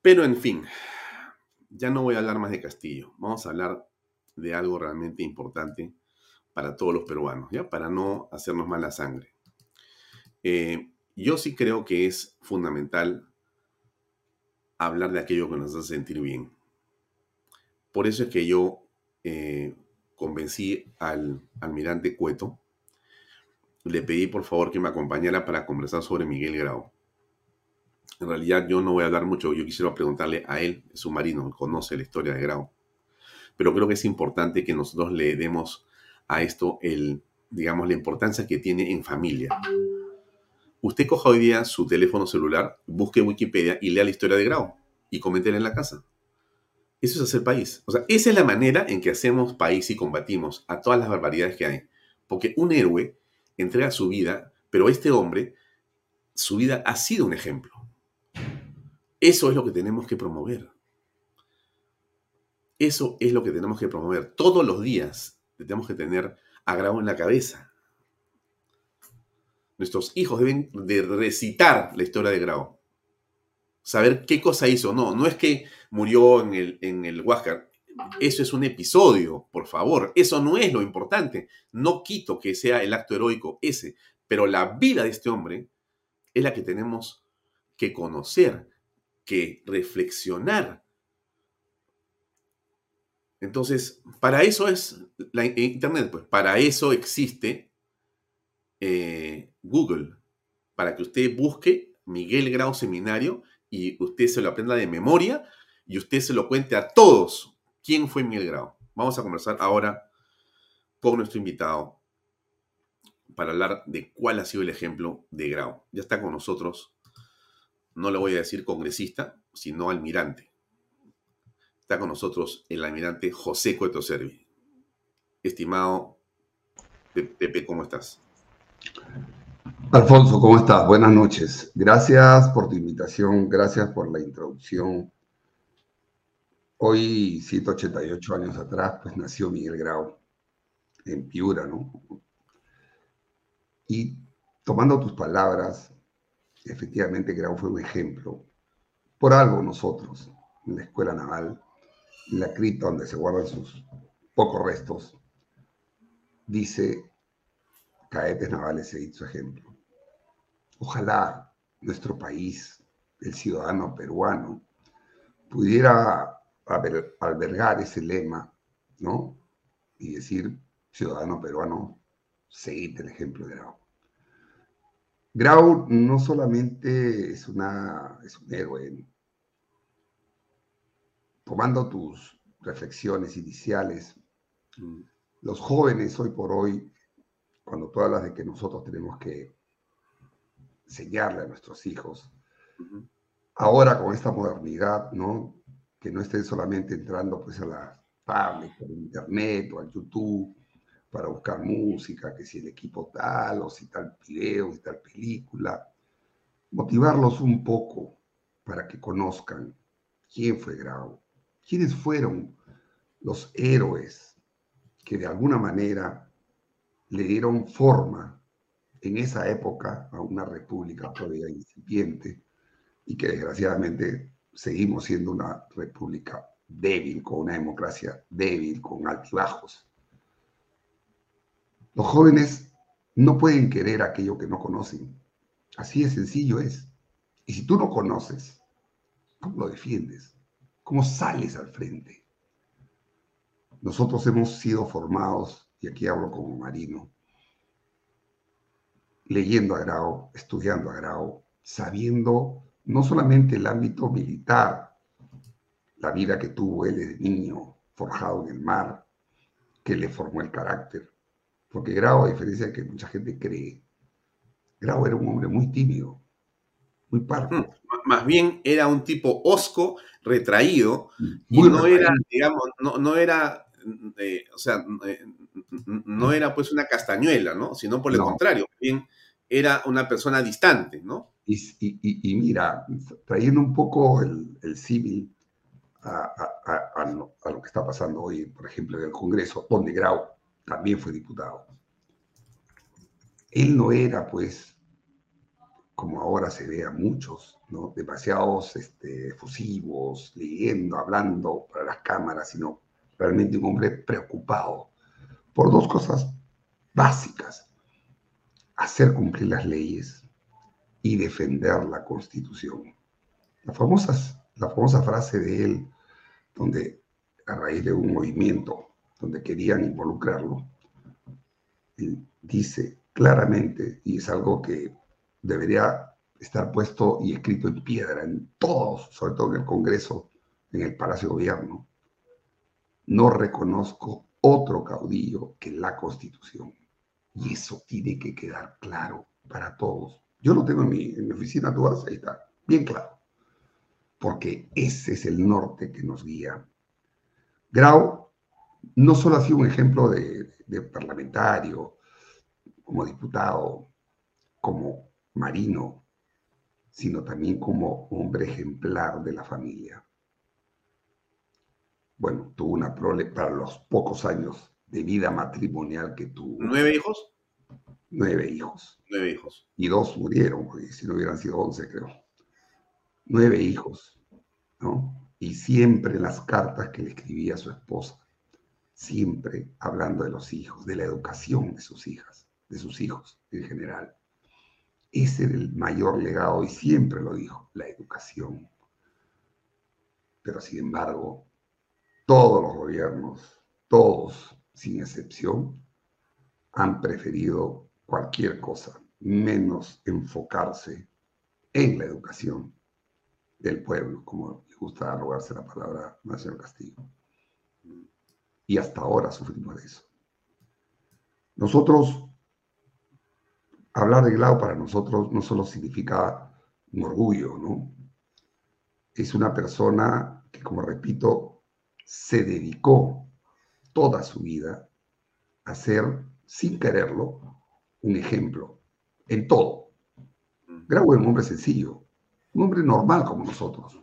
Pero en fin, ya no voy a hablar más de Castillo. Vamos a hablar de algo realmente importante para todos los peruanos, ¿ya? Para no hacernos mala sangre. Eh, yo sí creo que es fundamental hablar de aquello que nos hace sentir bien. Por eso es que yo eh, convencí al almirante Cueto, le pedí por favor que me acompañara para conversar sobre Miguel Grau. En realidad yo no voy a hablar mucho, yo quisiera preguntarle a él, es un marino, conoce la historia de Grau. Pero creo que es importante que nosotros le demos a esto el, digamos, la importancia que tiene en familia. Usted coja hoy día su teléfono celular, busque Wikipedia y lea la historia de Grau y coméntela en la casa. Eso es hacer país. O sea, esa es la manera en que hacemos país y combatimos a todas las barbaridades que hay. Porque un héroe entrega su vida, pero este hombre, su vida ha sido un ejemplo. Eso es lo que tenemos que promover. Eso es lo que tenemos que promover. Todos los días tenemos que tener a Grau en la cabeza. Nuestros hijos deben de recitar la historia de Grau saber qué cosa hizo. No, no es que murió en el, en el Huáscar. Eso es un episodio, por favor. Eso no es lo importante. No quito que sea el acto heroico ese, pero la vida de este hombre es la que tenemos que conocer, que reflexionar. Entonces, para eso es la Internet, pues para eso existe eh, Google, para que usted busque Miguel Grau Seminario y usted se lo aprenda de memoria y usted se lo cuente a todos quién fue Miguel Grau. Vamos a conversar ahora con nuestro invitado para hablar de cuál ha sido el ejemplo de Grau. Ya está con nosotros, no le voy a decir congresista, sino almirante. Está con nosotros el almirante José Cueto Servi. Estimado Pepe, ¿cómo estás? Alfonso, ¿cómo estás? Buenas noches. Gracias por tu invitación, gracias por la introducción. Hoy, 188 años atrás, pues nació Miguel Grau en Piura, ¿no? Y tomando tus palabras, efectivamente Grau fue un ejemplo. Por algo nosotros, en la Escuela Naval, en la cripta donde se guardan sus pocos restos, dice caetes navales se hizo ejemplo. Ojalá nuestro país, el ciudadano peruano, pudiera albergar ese lema, ¿no? Y decir, ciudadano peruano, seguid el ejemplo de Grau. Grau no solamente es, una, es un héroe. Tomando tus reflexiones iniciales, mm. los jóvenes hoy por hoy, cuando tú hablas de que nosotros tenemos que enseñarle a nuestros hijos. Ahora con esta modernidad, ¿no? Que no estén solamente entrando pues a la tablet, al internet o al YouTube para buscar música, que si el equipo tal o si tal video, si tal película. Motivarlos un poco para que conozcan quién fue Grau, quiénes fueron los héroes que de alguna manera le dieron forma en esa época a una república todavía incipiente y que desgraciadamente seguimos siendo una república débil, con una democracia débil, con altibajos. Los jóvenes no pueden querer aquello que no conocen. Así de sencillo es. Y si tú no conoces, ¿cómo lo defiendes? ¿Cómo sales al frente? Nosotros hemos sido formados, y aquí hablo como marino, leyendo a Grau, estudiando a Grau, sabiendo no solamente el ámbito militar, la vida que tuvo él de niño, forjado en el mar, que le formó el carácter. Porque Grau, a diferencia de que mucha gente cree, Grau era un hombre muy tímido, muy parco. Mm, más bien era un tipo osco, retraído, y no era, digamos, no, no era o sea, no era pues una castañuela, ¿no? Sino por el contrario, bien era una persona distante, ¿no? Y, mira, trayendo un poco el, el símil a, lo que está pasando hoy, por ejemplo, en el Congreso, donde Grau también fue diputado. Él no era, pues, como ahora se ve a muchos, ¿no? demasiados este, efusivos, leyendo, hablando para las cámaras, sino realmente un hombre preocupado por dos cosas básicas. Hacer cumplir las leyes y defender la Constitución. La, famosa frase de él, donde a raíz de un movimiento donde querían involucrarlo, dice claramente, y es algo que debería estar puesto y escrito en piedra en todos, sobre todo en el Congreso, en el Palacio de Gobierno, no reconozco otro caudillo que la Constitución. Y eso tiene que quedar claro para todos. Yo lo tengo en mi, en mi oficina, tú vas, ahí está, bien claro. Porque ese es el norte que nos guía. Grau no solo ha sido un ejemplo de, de parlamentario, como diputado, como marino, sino también como hombre ejemplar de la familia. Bueno, tuvo una prole para los pocos años de vida matrimonial que tuvo. ¿Nueve hijos? Nueve hijos. Nueve hijos. Y dos murieron, porque si no hubieran sido once, creo. Nueve hijos, ¿no? Y siempre en las cartas que le escribía a su esposa, siempre hablando de los hijos, de la educación de sus hijas, de sus hijos en general. Ese era el mayor legado y siempre lo dijo, la educación. Pero sin embargo, todos los gobiernos, todos sin excepción, han preferido cualquier cosa, menos enfocarse en la educación del pueblo, como le gusta arrogarse la palabra Nacional Castillo. Y hasta ahora sufrimos de eso. Nosotros, hablar de Glau para nosotros no solo significa un orgullo, ¿no? Es una persona que, como repito, se dedicó toda su vida a ser, sin quererlo, un ejemplo en todo. Era un hombre sencillo, un hombre normal como nosotros,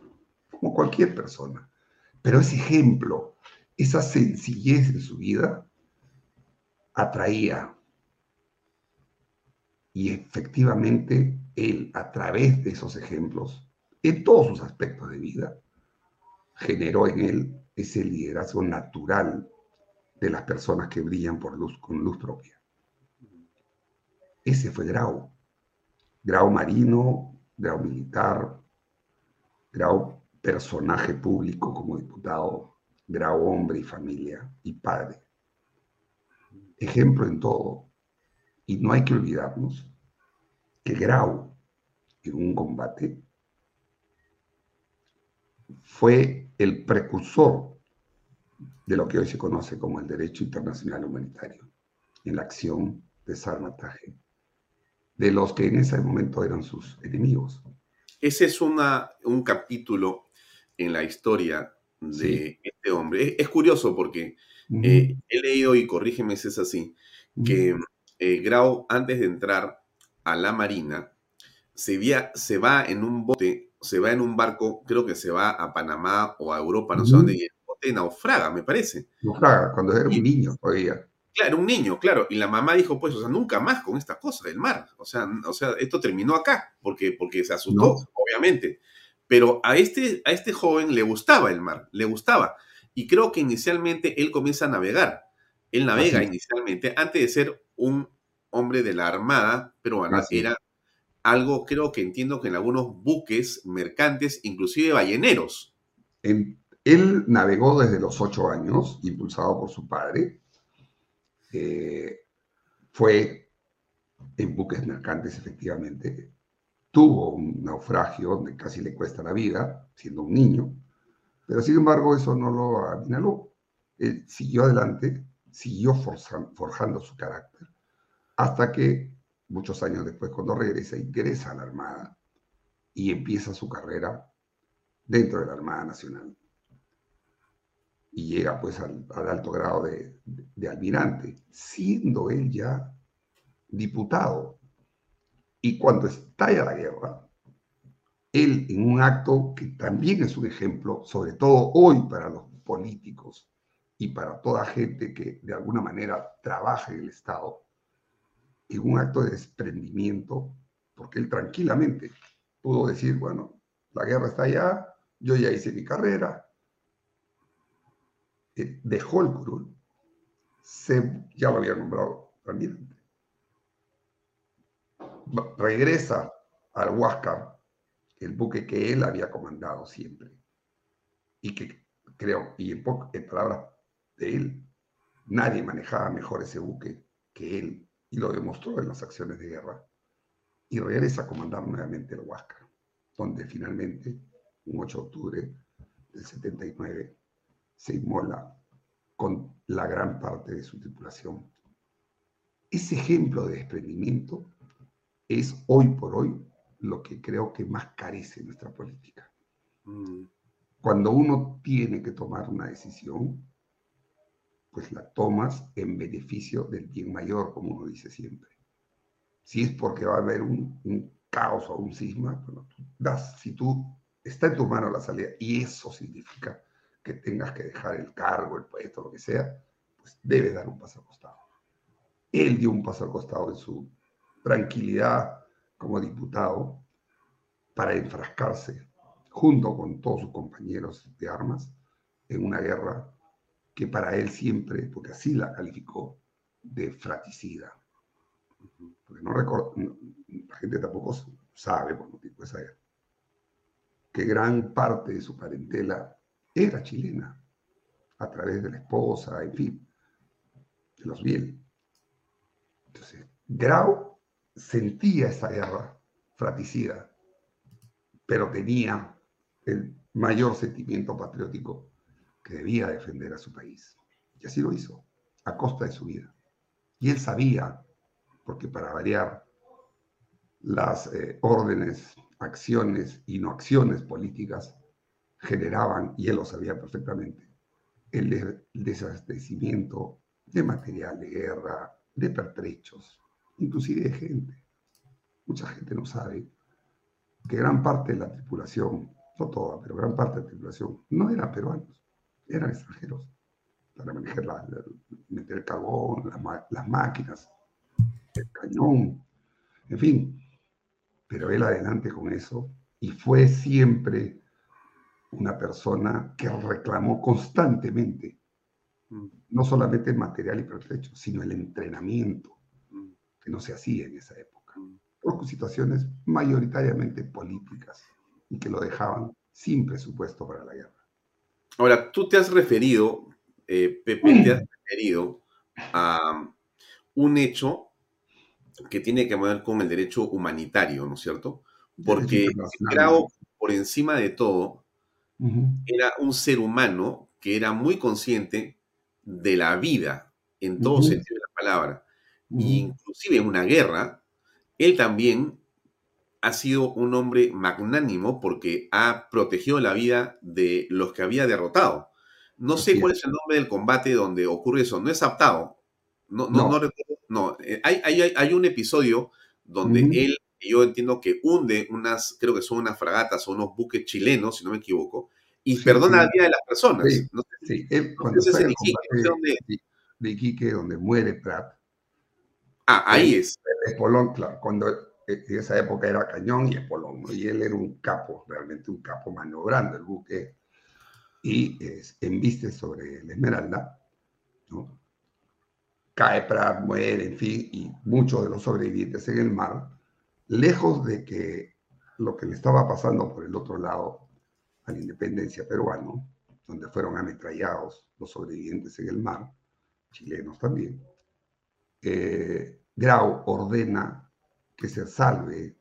como cualquier persona. Pero ese ejemplo, esa sencillez en su vida, atraía. Y efectivamente, él, a través de esos ejemplos, en todos sus aspectos de vida, generó en él ese liderazgo natural de las personas que brillan por luz, con luz propia. Ese fue Grau. Grau marino, Grau militar, Grau personaje público como diputado, Grau hombre y familia y padre. Ejemplo en todo. Y no hay que olvidarnos que Grau, en un combate, fue el precursor de lo que hoy se conoce como el derecho internacional humanitario en la acción de salvataje de los que en ese momento eran sus enemigos. Ese es una, un capítulo en la historia de este hombre. Es, curioso porque eh, he leído, y corrígeme si es así, que eh, Grau, antes de entrar a la Marina, se, se va en un bote, se va en un barco, creo que se va a Panamá o a Europa, no sé dónde, y el bote naufraga, me parece. Naufraga, cuando era un niño todavía. Claro, un niño, claro. Y la mamá dijo, pues, o sea, nunca más con esta cosa del mar. O sea, o sea esto terminó acá, porque, porque se asustó, obviamente. Pero a este, a este joven le gustaba el mar, le gustaba. Y creo que inicialmente él comienza a navegar. Él navega inicialmente, antes de ser un hombre de la Armada peruana, era algo, creo que entiendo que en algunos buques mercantes, inclusive balleneros. él navegó desde los ocho años, impulsado por su padre, eh, fue en buques mercantes, efectivamente. Tuvo un naufragio donde casi le cuesta la vida, siendo un niño, pero sin embargo eso no lo aminaló. Él siguió adelante, siguió forjando su carácter, hasta que muchos años después, cuando regresa, ingresa a la Armada y empieza su carrera dentro de la Armada Nacional. y llega pues al, alto grado de, de, almirante, siendo él ya diputado. Y cuando estalla la guerra, él en un acto que también es un ejemplo, sobre todo hoy para los políticos y para toda gente que de alguna manera trabaja en el Estado, en un acto de desprendimiento, porque él tranquilamente pudo decir, bueno, la guerra está allá, yo ya hice mi carrera, eh, dejó el curul, se, ya lo había nombrado almirante, regresa al Huáscar, el buque que él había comandado siempre, y que creo, y en, en palabras de él, nadie manejaba mejor ese buque que él, y lo demostró en las acciones de guerra, y regresa a comandar nuevamente el Huáscar, donde finalmente, un 8 de octubre del 79, se inmola con la gran parte de su tripulación. Ese ejemplo de desprendimiento es hoy por hoy lo que creo que más carece nuestra política. Mm. Cuando uno tiene que tomar una decisión, pues la tomas en beneficio del bien mayor, como uno dice siempre. Si es porque va a haber un, caos o un cisma, bueno, tú das, si tú está en tu mano la salida y eso significa que tengas que dejar el cargo, el puesto, lo que sea, pues debes dar un paso al costado. Él dio un paso al costado en su tranquilidad como diputado para enfrascarse junto con todos sus compañeros de armas en una guerra que para él siempre, porque así la calificó, de fratricida. Porque no recuerdo, la gente tampoco sabe por motivo esa guerra, que gran parte de su parentela era chilena, a través de la esposa, en fin, de los Biel. Entonces, Grau sentía esa guerra fratricida, pero tenía el mayor sentimiento patriótico que debía defender a su país. Y así lo hizo, a costa de su vida. Y él sabía, porque para variar, las eh, órdenes, acciones y no acciones políticas generaban, y él lo sabía perfectamente, el, desabastecimiento de material de guerra, de pertrechos, inclusive de gente. Mucha gente no sabe que gran parte de la tripulación, no toda, pero gran parte de la tripulación, no eran peruanos eran extranjeros para manejar la, meter el carbón, las máquinas, el cañón, en fin. Pero él adelante con eso y fue siempre una persona que reclamó constantemente, mm. no solamente el material y pertrecho, sino el entrenamiento mm. que no se hacía en esa época, mm. por situaciones mayoritariamente políticas y que lo dejaban sin presupuesto para la guerra. Ahora, tú te has referido, eh, Pepe, te has referido a un hecho que tiene que ver con el derecho humanitario, ¿no es cierto? Porque Grau, por encima de todo, era un ser humano que era muy consciente de la vida en todo sentido de la palabra. inclusive en una guerra, él también ha sido un hombre magnánimo porque ha protegido la vida de los que había derrotado. No sé cuál es el nombre del combate donde ocurre eso. No es aptado. No, no, no. recuerdo. No, eh, hay, hay, hay, un episodio donde él, yo entiendo que hunde unas, creo que son unas fragatas o unos buques chilenos, si no me equivoco, y perdona la vida de las personas. Sí, cuando es de, donde... de Iquique, donde muere Pratt. Ah, ahí es. Es Polón, claro. Cuando en esa época era cañón y espolón, y él era un capo, realmente un capo maniobrando el buque, y embiste sobre la Esmeralda, ¿no? cae Pratt, muere, en fin, y muchos de los sobrevivientes en el mar, lejos de que lo que le estaba pasando por el otro lado a la independencia peruano, donde fueron ametrallados los sobrevivientes en el mar, chilenos también, eh, Grau ordena que se salve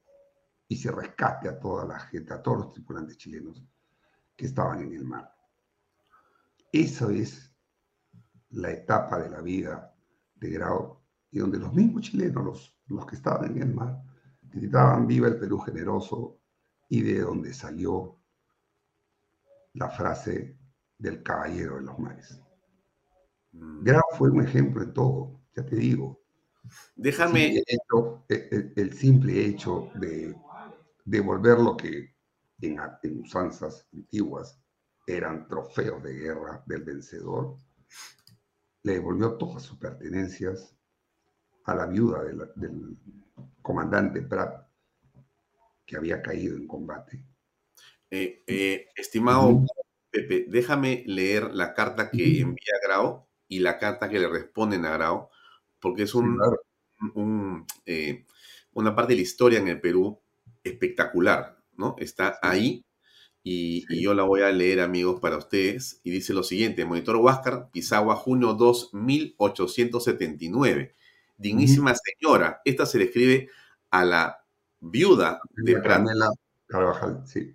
y se rescate a toda la gente, a todos los tripulantes chilenos que estaban en el mar. Eso es la etapa de la vida de Grau y donde los mismos chilenos, los, los que estaban en el mar, gritaban viva el Perú generoso y de donde salió la frase del caballero de los mares. Mm. Grau fue un ejemplo en todo, ya te digo. Déjame. El, simple hecho de devolver lo que en, en usanzas antiguas eran trofeos de guerra del vencedor, le devolvió todas sus pertenencias a la viuda del, comandante Prat, que había caído en combate. Eh, eh, estimado Pepe, déjame leer la carta que envía Grau y la carta que le responden a Grau, porque es un, eh, una parte de la historia en el Perú espectacular, ¿no? Está ahí y, yo la voy a leer, amigos, para ustedes. Y dice lo siguiente: Monitor Huáscar, Pisagua, junio 2, 1879. Dignísima señora. Esta se le escribe a la viuda de Carvajal, sí.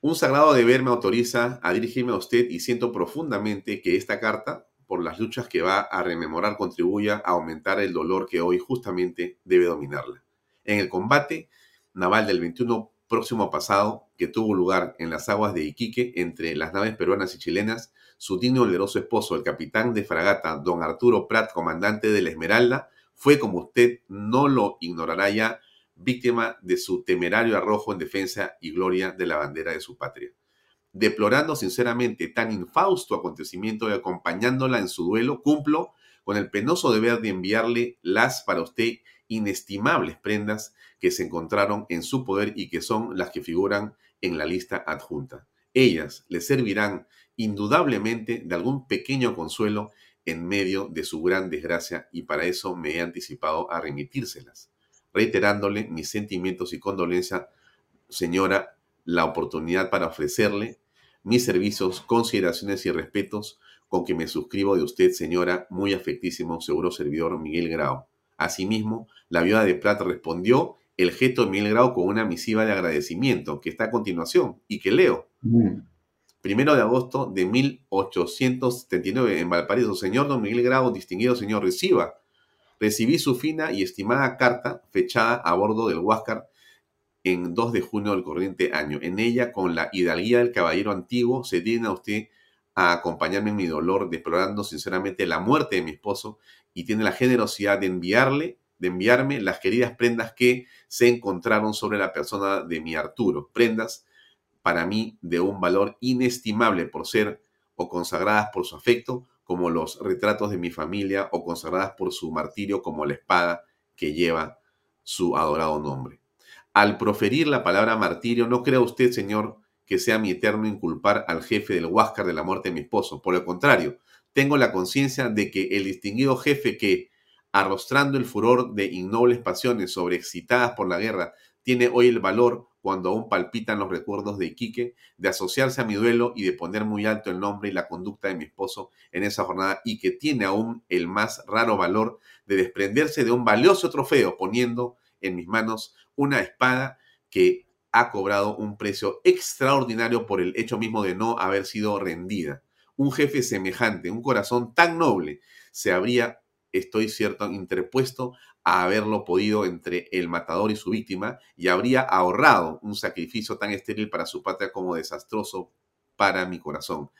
Un sagrado deber me autoriza a dirigirme a usted y siento profundamente que esta carta, por las luchas que va a rememorar, contribuya a aumentar el dolor que hoy justamente debe dominarla. En el combate naval del 21 próximo pasado que tuvo lugar en las aguas de Iquique entre las naves peruanas y chilenas, su digno y valeroso esposo, el capitán de fragata don Arturo Prat, comandante de la Esmeralda, fue, como usted no lo ignorará ya, víctima de su temerario arrojo en defensa y gloria de la bandera de su patria. Deplorando sinceramente tan infausto acontecimiento y acompañándola en su duelo, cumplo con el penoso deber de enviarle las para usted inestimables prendas que se encontraron en su poder y que son las que figuran en la lista adjunta. Ellas le servirán indudablemente de algún pequeño consuelo en medio de su gran desgracia y para eso me he anticipado a remitírselas, reiterándole mis sentimientos y condolencia, señora, la oportunidad para ofrecerle mis servicios, consideraciones y respetos con que me suscribo de usted, señora, muy afectísimo seguro servidor Miguel Grau. Asimismo, la viuda de Plata respondió el gesto de Miguel Grau con una misiva de agradecimiento que está a continuación y que leo. Mm. Primero de agosto de 1879 en Valparaíso, señor don Miguel Grau, distinguido señor, reciba. Recibí su fina y estimada carta fechada a bordo del Huáscar en 2 de junio del corriente año. En ella, con la hidalguía del caballero antiguo, se digna usted a acompañarme en mi dolor, deplorando sinceramente la muerte de mi esposo y tiene la generosidad de enviarle, de enviarme las queridas prendas que se encontraron sobre la persona de mi Arturo. Prendas para mí de un valor inestimable por ser o consagradas por su afecto, como los retratos de mi familia, o consagradas por su martirio, como la espada que lleva su adorado nombre. Al proferir la palabra martirio, no crea usted, Señor, que sea mi eterno inculpar al jefe del Huáscar de la muerte de mi esposo. Por el contrario, tengo la conciencia de que el distinguido jefe que, arrostrando el furor de innobles pasiones sobreexcitadas por la guerra, tiene hoy el valor, cuando aún palpitan los recuerdos de Iquique, de asociarse a mi duelo y de poner muy alto el nombre y la conducta de mi esposo en esa jornada, y que tiene aún el más raro valor de desprenderse de un valioso trofeo, poniendo en mis manos una espada que ha cobrado un precio extraordinario por el hecho mismo de no haber sido rendida. Un jefe semejante, un corazón tan noble, se habría, estoy cierto, interpuesto a haberlo podido entre el matador y su víctima y habría ahorrado un sacrificio tan estéril para su patria como desastroso para mi corazón.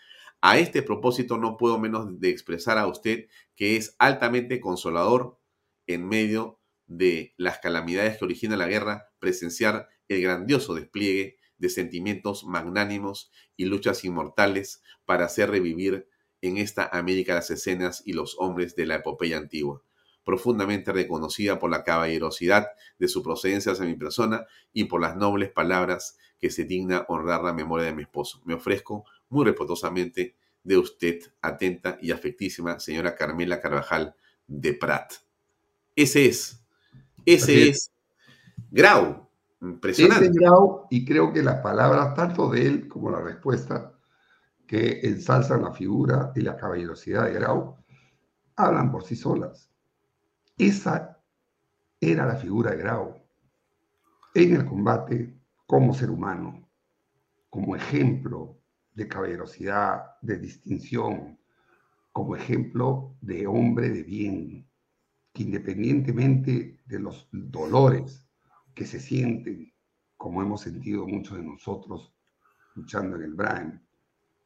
A este propósito no puedo menos de expresar a usted que es altamente consolador en medio de las calamidades que origina la guerra presenciar el grandioso despliegue de sentimientos magnánimos y luchas inmortales para hacer revivir en esta América las escenas y los hombres de la epopeya antigua, profundamente reconocida por la caballerosidad de su procedencia hacia mi persona y por las nobles palabras que se digna honrar la memoria de mi esposo. Me ofrezco muy respetuosamente de usted, atenta y afectísima señora Carmela Carvajal de Prat. Ese es, ese es Grau, Impresionante. grado, y creo que las palabras, tanto de él como la respuesta, que ensalzan la figura y la caballerosidad de Grau, hablan por sí solas. Esa era la figura de Grau en el combate como ser humano, como ejemplo de caballerosidad, de distinción, como ejemplo de hombre de bien, que independientemente de los dolores que se sienten, como hemos sentido muchos de nosotros luchando en el Brain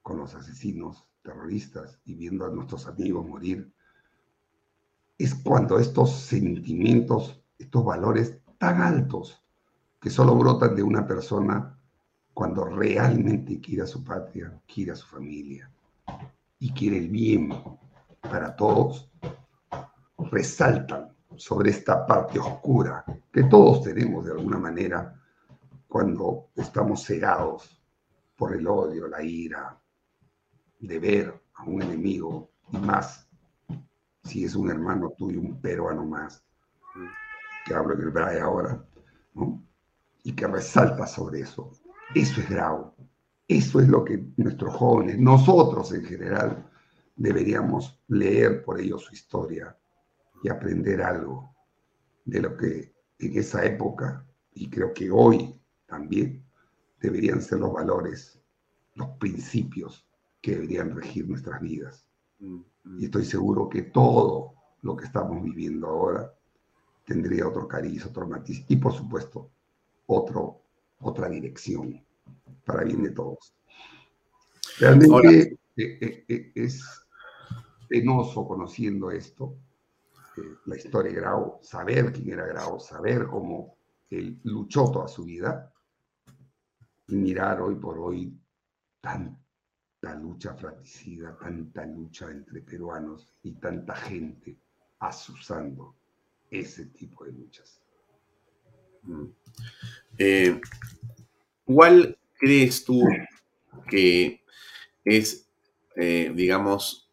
con los asesinos terroristas y viendo a nuestros amigos morir, es cuando estos sentimientos, estos valores tan altos que solo brotan de una persona cuando realmente quiere a su patria, quiere a su familia y quiere el bien para todos, resaltan sobre esta parte oscura que todos tenemos de alguna manera cuando estamos cegados por el odio, la ira, de ver a un enemigo y más si es un hermano tuyo, un peruano más, que hablo en el braille ahora, y que resalta sobre eso. Eso es grave. Eso es lo que nuestros jóvenes, nosotros en general, deberíamos leer por ello su historia y aprender algo de lo que en esa época, y creo que hoy también, deberían ser los valores, los principios que deberían regir nuestras vidas. Mm, mm. Y estoy seguro que todo lo que estamos viviendo ahora tendría otro cariz, otro matiz y por supuesto otro, otra dirección para bien de todos. Realmente eh, eh, eh, es penoso conociendo esto, la historia de Grau, saber quién era Grau, saber cómo él luchó toda su vida y mirar hoy por hoy tanta lucha fratricida, tanta lucha entre peruanos y tanta gente asusando ese tipo de luchas. Mm. ¿Cuál crees tú que es, eh, digamos,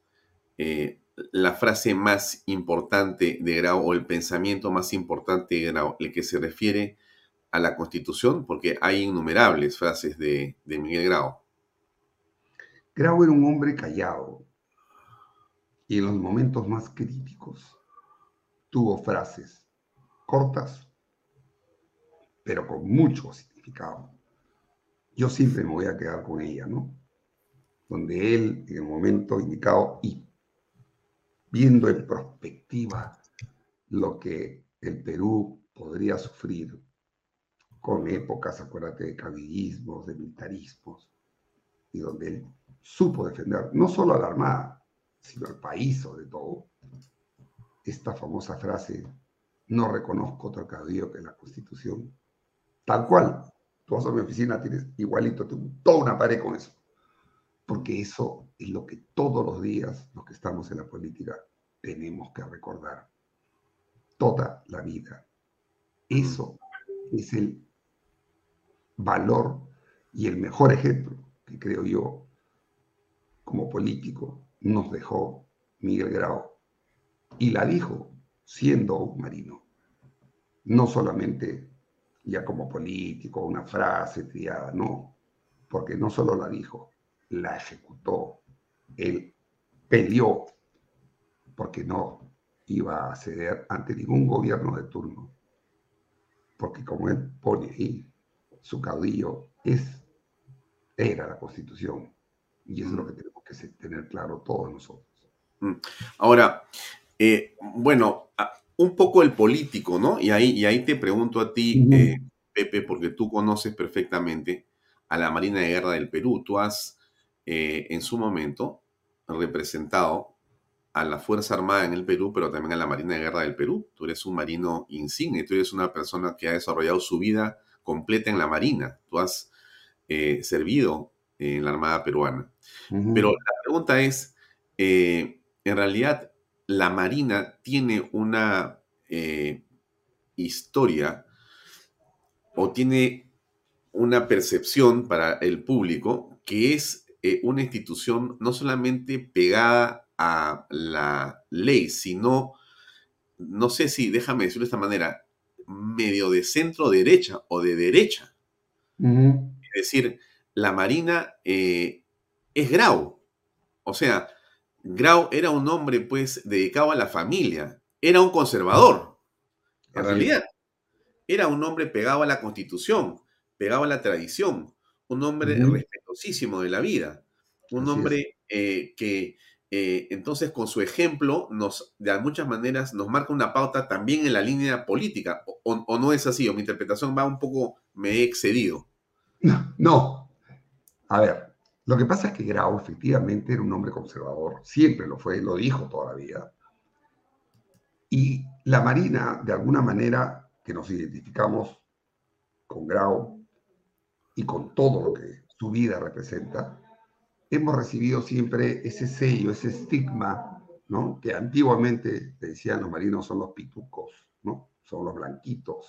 eh, la frase más importante de Grau o el pensamiento más importante de Grau, el que se refiere a la Constitución? Porque hay innumerables frases de, Miguel Grau. Grau era un hombre callado y en los momentos más críticos tuvo frases cortas, pero con mucho significado yo siempre me voy a quedar con ella, ¿no? Donde él, en el momento indicado y viendo en perspectiva lo que el Perú podría sufrir con épocas, acuérdate, de caudillismos, de militarismos, y donde él supo defender no solo a la Armada, sino al país sobre todo, esta famosa frase, no reconozco otro caudillo que la Constitución, tal cual, Tú vas a mi oficina, tienes igualito, toda una pared con eso. Porque eso es lo que todos los días, los que estamos en la política, tenemos que recordar. Toda la vida. Eso es el valor y el mejor ejemplo que creo yo, como político, nos dejó Miguel Grau. Y la dijo siendo un marino. No solamente ya como político, una frase triada, no, porque no solo la dijo, la ejecutó, él peleó, porque no iba a ceder ante ningún gobierno de turno, porque como él pone ahí, su caudillo es, era la constitución, y eso es lo que tenemos que tener claro todos nosotros. Mm. Ahora, eh, bueno, un poco el político, ¿no? Y ahí, y ahí te pregunto a ti, eh, Pepe, porque tú conoces perfectamente a la Marina de Guerra del Perú. Tú has eh, en su momento representado a la Fuerza Armada en el Perú, pero también a la Marina de Guerra del Perú. Tú eres un marino insigne, tú eres una persona que ha desarrollado su vida completa en la Marina. Tú has eh, servido en la Armada peruana. Pero la pregunta es, en realidad, la Marina tiene una eh, historia o tiene una percepción para el público que es eh, una institución no solamente pegada a la ley, sino, no sé si, déjame decirlo de esta manera, medio de centro derecha o de derecha. Es decir, la Marina eh, es Grau. O sea, Grau era un hombre pues dedicado a la familia, era un conservador, en realidad. Era un hombre pegado a la constitución, pegado a la tradición, un hombre respetuosísimo de la vida, un hombre eh, que eh, entonces con su ejemplo nos, de muchas maneras, nos marca una pauta también en la línea política, o, no es así, o mi interpretación va un poco, me he excedido. No, no. A ver, Lo que pasa es que Grau efectivamente era un hombre conservador, siempre lo fue, lo dijo todavía. Y la Marina, de alguna manera, que nos identificamos con Grau y con todo lo que su vida representa, hemos recibido siempre ese sello, ese estigma, ¿no? Que antiguamente decían los marinos son los pitucos, ¿no? Son los blanquitos.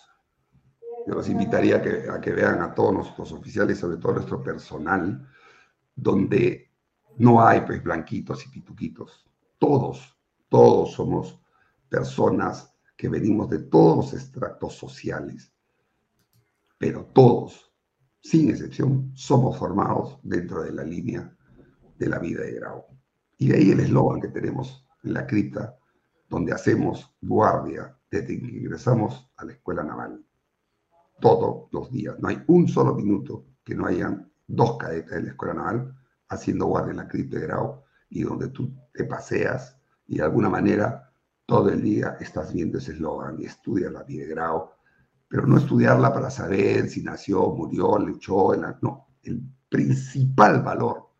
Yo los invitaría a que, a que vean a todos nuestros oficiales, sobre todo nuestro personal, donde no hay pues blanquitos y pituquitos. Todos, todos somos personas que venimos de todos los extractos sociales, pero todos, sin excepción, somos formados dentro de la línea de la vida de Grau. Y de ahí el eslogan que tenemos en la cripta, donde hacemos guardia desde que ingresamos a la escuela naval. Todos los días. No hay un solo minuto que no hayan dos cadetes de la escuela naval haciendo guardia en la cripta de Grau y donde tú te paseas y de alguna manera todo el día estás viendo ese eslogan y estudias la vida de Grau, pero no estudiarla para saber si nació, murió, luchó, no, el principal valor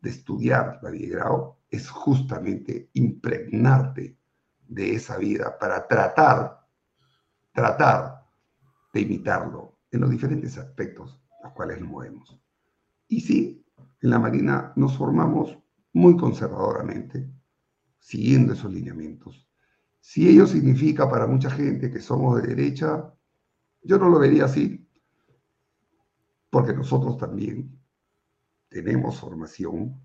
de estudiar la Grau es justamente impregnarte de esa vida para tratar, tratar de imitarlo en los diferentes aspectos los cuales nos movemos. Y sí, en la Marina nos formamos muy conservadoramente, siguiendo esos lineamientos. Si ello significa para mucha gente que somos de derecha, yo no lo vería así, porque nosotros también tenemos formación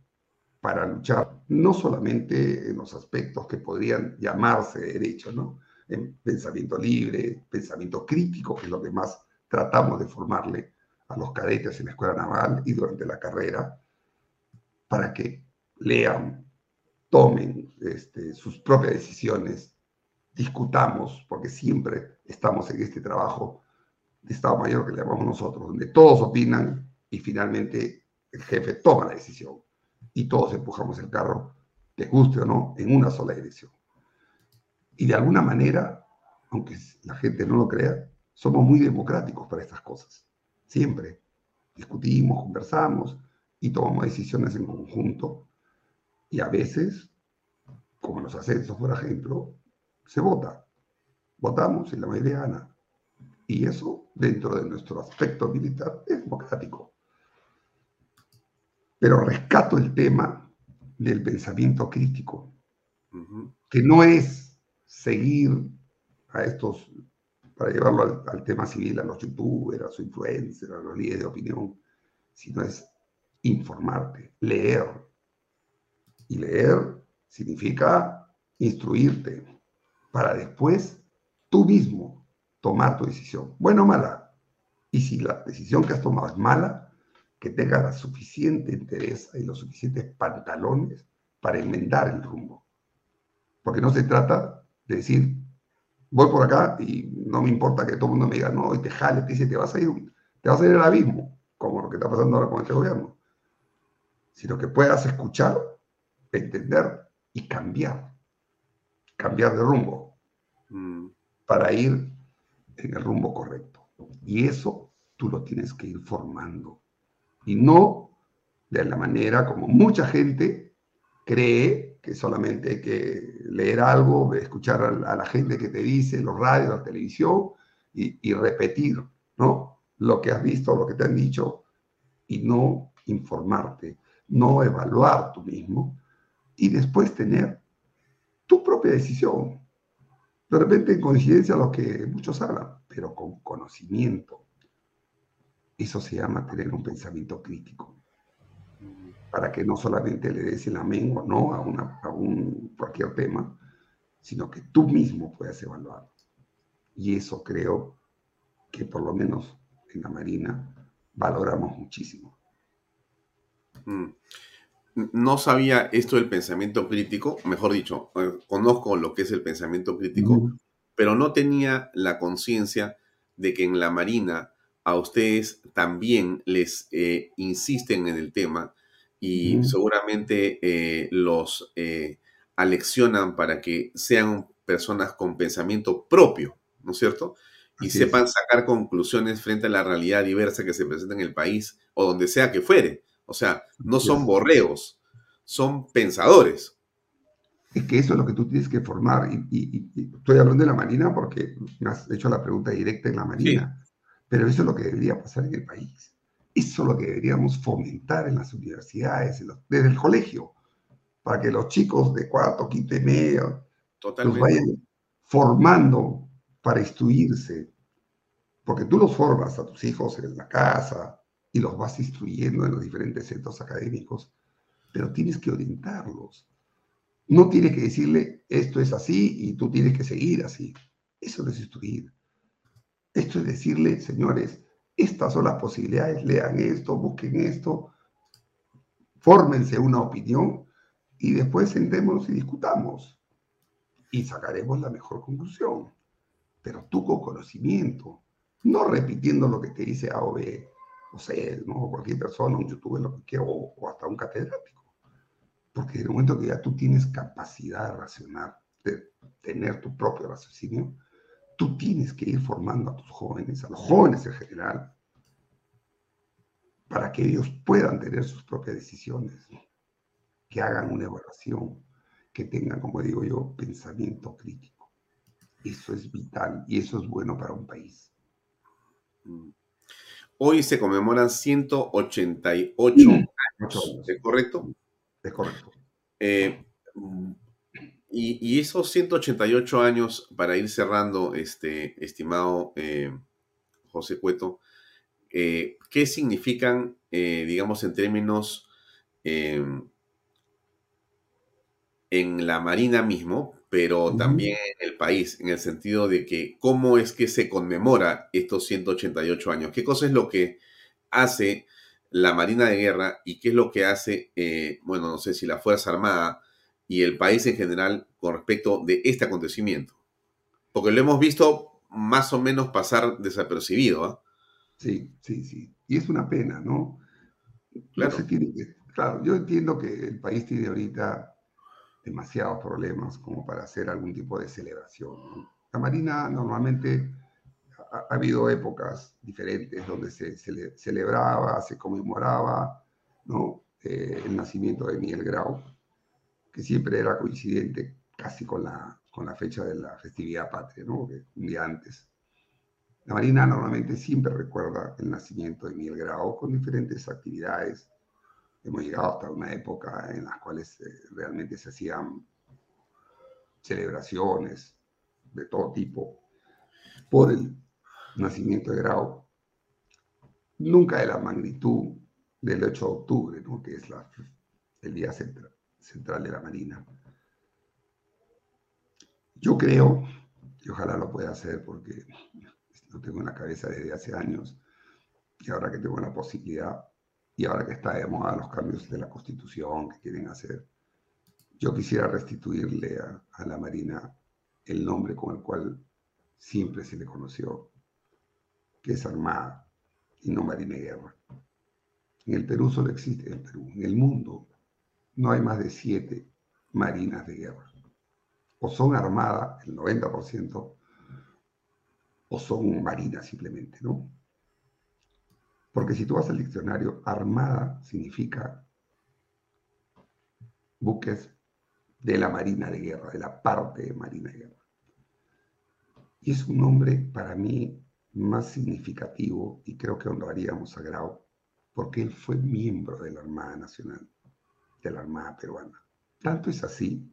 para luchar no solamente en los aspectos que podrían llamarse de derecho, ¿no? En pensamiento libre, pensamiento crítico, que es lo que más tratamos de formarle a los cadetes en la escuela naval y durante la carrera, para que lean, tomen este, sus propias decisiones, discutamos, porque siempre estamos en este trabajo de Estado Mayor que le llamamos nosotros, donde todos opinan y finalmente el jefe toma la decisión y todos empujamos el carro, te guste o no, en una sola dirección. Y de alguna manera, aunque la gente no lo crea, somos muy democráticos para estas cosas. Siempre discutimos, conversamos y tomamos decisiones en conjunto. Y a veces, como los ascensos, por ejemplo, se vota. Votamos y la mayoría gana. Y eso, dentro de nuestro aspecto militar, es democrático. Pero rescato el tema del pensamiento crítico, que no es seguir a estos, para llevarlo al, tema civil, a los youtubers, a los influencers, a los líderes de opinión, sino es informarte, leer. Y leer significa instruirte para después tú mismo tomar tu decisión, buena o mala. Y si la decisión que has tomado es mala, que tenga la suficiente interés y los suficientes pantalones para enmendar el rumbo. Porque no se trata de decir, voy por acá y no me importa que todo el mundo me diga, no, y te jale, te dice, te vas a ir, te vas a ir al abismo, como lo que está pasando ahora con este gobierno. Sino que puedas escuchar, entender y cambiar. Cambiar de rumbo. Mm. Para ir en el rumbo correcto. Y eso tú lo tienes que ir formando y no de la manera como mucha gente cree que solamente hay que leer algo, escuchar a la gente que te dice, los radios, la televisión, y, repetir, ¿no? Lo que has visto, lo que te han dicho, y no informarte, no evaluar tú mismo, y después tener tu propia decisión. De repente en coincidencia a lo que muchos hablan, pero con conocimiento, eso se llama tener un pensamiento crítico. Para que no solamente le des el amén o no a un, cualquier tema, sino que tú mismo puedas evaluar. Y eso creo que por lo menos en la Marina valoramos muchísimo. Mm. No sabía esto del pensamiento crítico, mejor dicho, eh, conozco lo que es el pensamiento crítico, pero no tenía la conciencia de que en la Marina a ustedes también les eh, insisten en el tema y seguramente eh, los eh, aleccionan para que sean personas con pensamiento propio, ¿no es cierto? Y sepan sacar conclusiones frente a la realidad diversa que se presenta en el país o donde sea que fuere. O sea, no son borreos, son pensadores. Es que eso es lo que tú tienes que formar. Y, estoy hablando de la Marina porque me has hecho la pregunta directa en la Marina. Pero eso es lo que debería pasar en el país. Eso es lo que deberíamos fomentar en las universidades, desde el colegio, para que los chicos de cuarto, quinto y medio los vayan formando para instruirse. Porque tú los formas a tus hijos en la casa y los vas instruyendo en los diferentes centros académicos, pero tienes que orientarlos no tienes que decirle esto es así y tú tienes que seguir así. Eso no es instruir. Esto es decirle, señores, estas son las posibilidades, lean esto, busquen esto, fórmense una opinión y después sentémonos y discutamos y sacaremos la mejor conclusión. Pero tú con conocimiento, no repitiendo lo que te dice A o o C, ¿no? cualquier persona, un youtuber, lo que quiera, o hasta un catedrático. Porque en el momento que ya tú tienes capacidad de racionar, de tener tu propio raciocinio, tú tienes que ir formando a tus jóvenes, a los jóvenes en general, para que ellos puedan tener sus propias decisiones, que hagan una evaluación, que tengan, como digo yo, pensamiento crítico. Eso es vital y eso es bueno para un país. Mm. Hoy se conmemoran 188 años, ¿es correcto? Es correcto. Eh, y, esos 188 años, para ir cerrando, este, estimado eh, José Cueto, eh, ¿qué significan, digamos, en términos en la Marina mismo, pero también en el país, en el sentido de que cómo es que se conmemora estos 188 años? ¿Qué cosa es lo que hace la Marina de Guerra y qué es lo que hace, eh, bueno, no sé si la Fuerza Armada y el país en general con respecto de este acontecimiento. Porque lo hemos visto más o menos pasar desapercibido. ¿ah? Sí, sí, sí. Y es una pena, ¿no? Claro. claro, yo entiendo que el país tiene ahorita demasiados problemas como para hacer algún tipo de celebración. La Marina normalmente ha, habido épocas diferentes donde se, celebraba, se conmemoraba ¿no? Eh, el nacimiento de Miguel Grau, que siempre era coincidente casi con la, con la fecha de la festividad patria, ¿no? un día antes. La Marina normalmente siempre recuerda el nacimiento de Miguel Grau con diferentes actividades. Hemos llegado hasta una época en las cuales eh, realmente se hacían celebraciones de todo tipo por el nacimiento de Grau, nunca de la magnitud del 8 de octubre, que es el día central de la Marina. Yo creo, y ojalá lo pueda hacer porque lo tengo en la cabeza desde hace años, y ahora que tengo la posibilidad, y ahora que está de moda los cambios de la Constitución que quieren hacer, yo quisiera restituirle a, la Marina el nombre con el cual siempre se le conoció, que es armada y no marina de guerra. En el Perú solo existe, en el Perú, en el mundo no hay más de siete marinas de guerra. O son armadas, el 90%, o son marinas simplemente, ¿no? Porque si tú vas al diccionario, armada significa buques de la marina de guerra, de la parte de marina de guerra. Y es un nombre para mí más significativo y creo que honraríamos a Grau porque él fue miembro de la Armada Nacional, de la Armada Peruana. Tanto es así,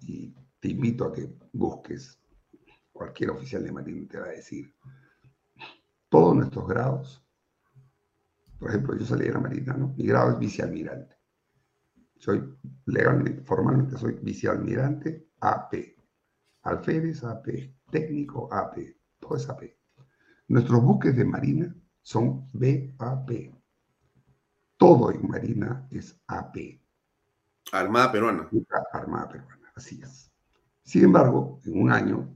y te invito a que busques, cualquier oficial de Marina te va a decir, todos nuestros grados, por ejemplo, yo salí de la Marina, ¿no? Mi grado es vicealmirante. Soy legalmente, formalmente soy vicealmirante AP. Alférez AP, técnico AP, todo es AP. Nuestros buques de marina son BAP. Todo en marina es AP. Armada peruana. Armada peruana, así es. Sin embargo, en un año,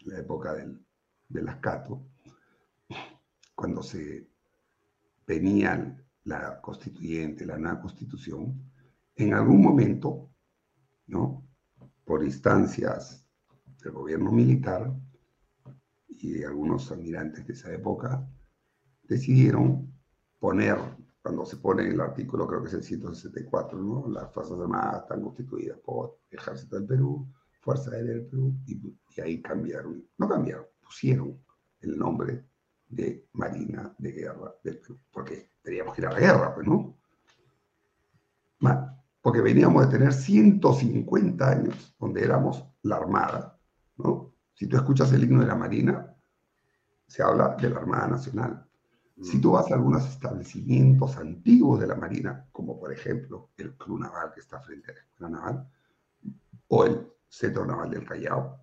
la época del, del Ascato, cuando se venía la constituyente, la nueva constitución, en algún momento, ¿no? por instancias del gobierno militar, y algunos almirantes de esa época decidieron poner cuando se pone el artículo, creo que es el 164, ¿no? Las Fuerzas Armadas están constituidas por Ejército del Perú, Fuerza Aérea del Perú, y, y ahí cambiaron, no cambiaron, pusieron el nombre de Marina de Guerra del Perú, porque teníamos que ir a la guerra, pues, ¿no? Porque veníamos de tener 150 años donde éramos la Armada, ¿no? Si tú escuchas el himno de la Marina, se habla de la Armada Nacional. Si tú vas a algunos establecimientos antiguos de la Marina, como por ejemplo el Club Naval que está frente a la Escuela Naval, o el Centro Naval del Callao,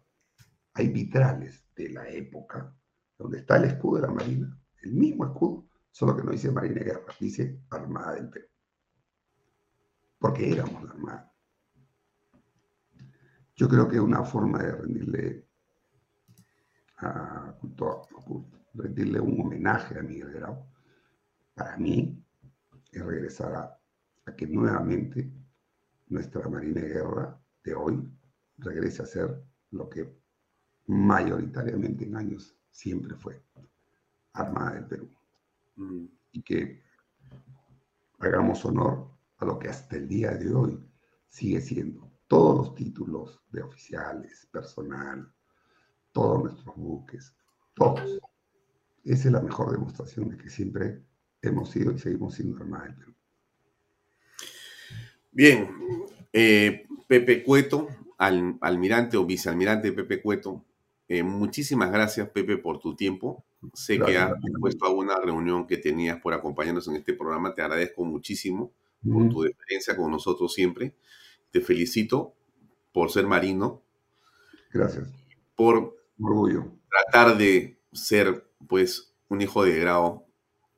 hay vitrales de la época donde está el escudo de la Marina, el mismo escudo, solo que no dice Marina de Guerra, dice Armada del Perú. Porque éramos la Armada. Yo creo que una forma de rendirle a, rendirle un homenaje a Miguel Grau, para mí, es regresar a, a que nuevamente nuestra Marina de Guerra de hoy regrese a ser lo que mayoritariamente en años siempre fue Armada del Perú. Mm. Y que hagamos honor a lo que hasta el día de hoy sigue siendo todos los títulos de oficiales, personal, todos nuestros buques, todos. Esa es la mejor demostración de que siempre hemos sido y seguimos siendo Armada del Perú. Bien, eh, Pepe Cueto, al, almirante o vicealmirante Pepe Cueto, eh, muchísimas gracias, Pepe, por tu tiempo. Sé que has puesto a una reunión que tenías por acompañarnos en este programa. Te agradezco muchísimo por tu deferencia con nosotros siempre. Te felicito por ser marino. Gracias. Por orgullo. tratar de ser, pues, un hijo de grado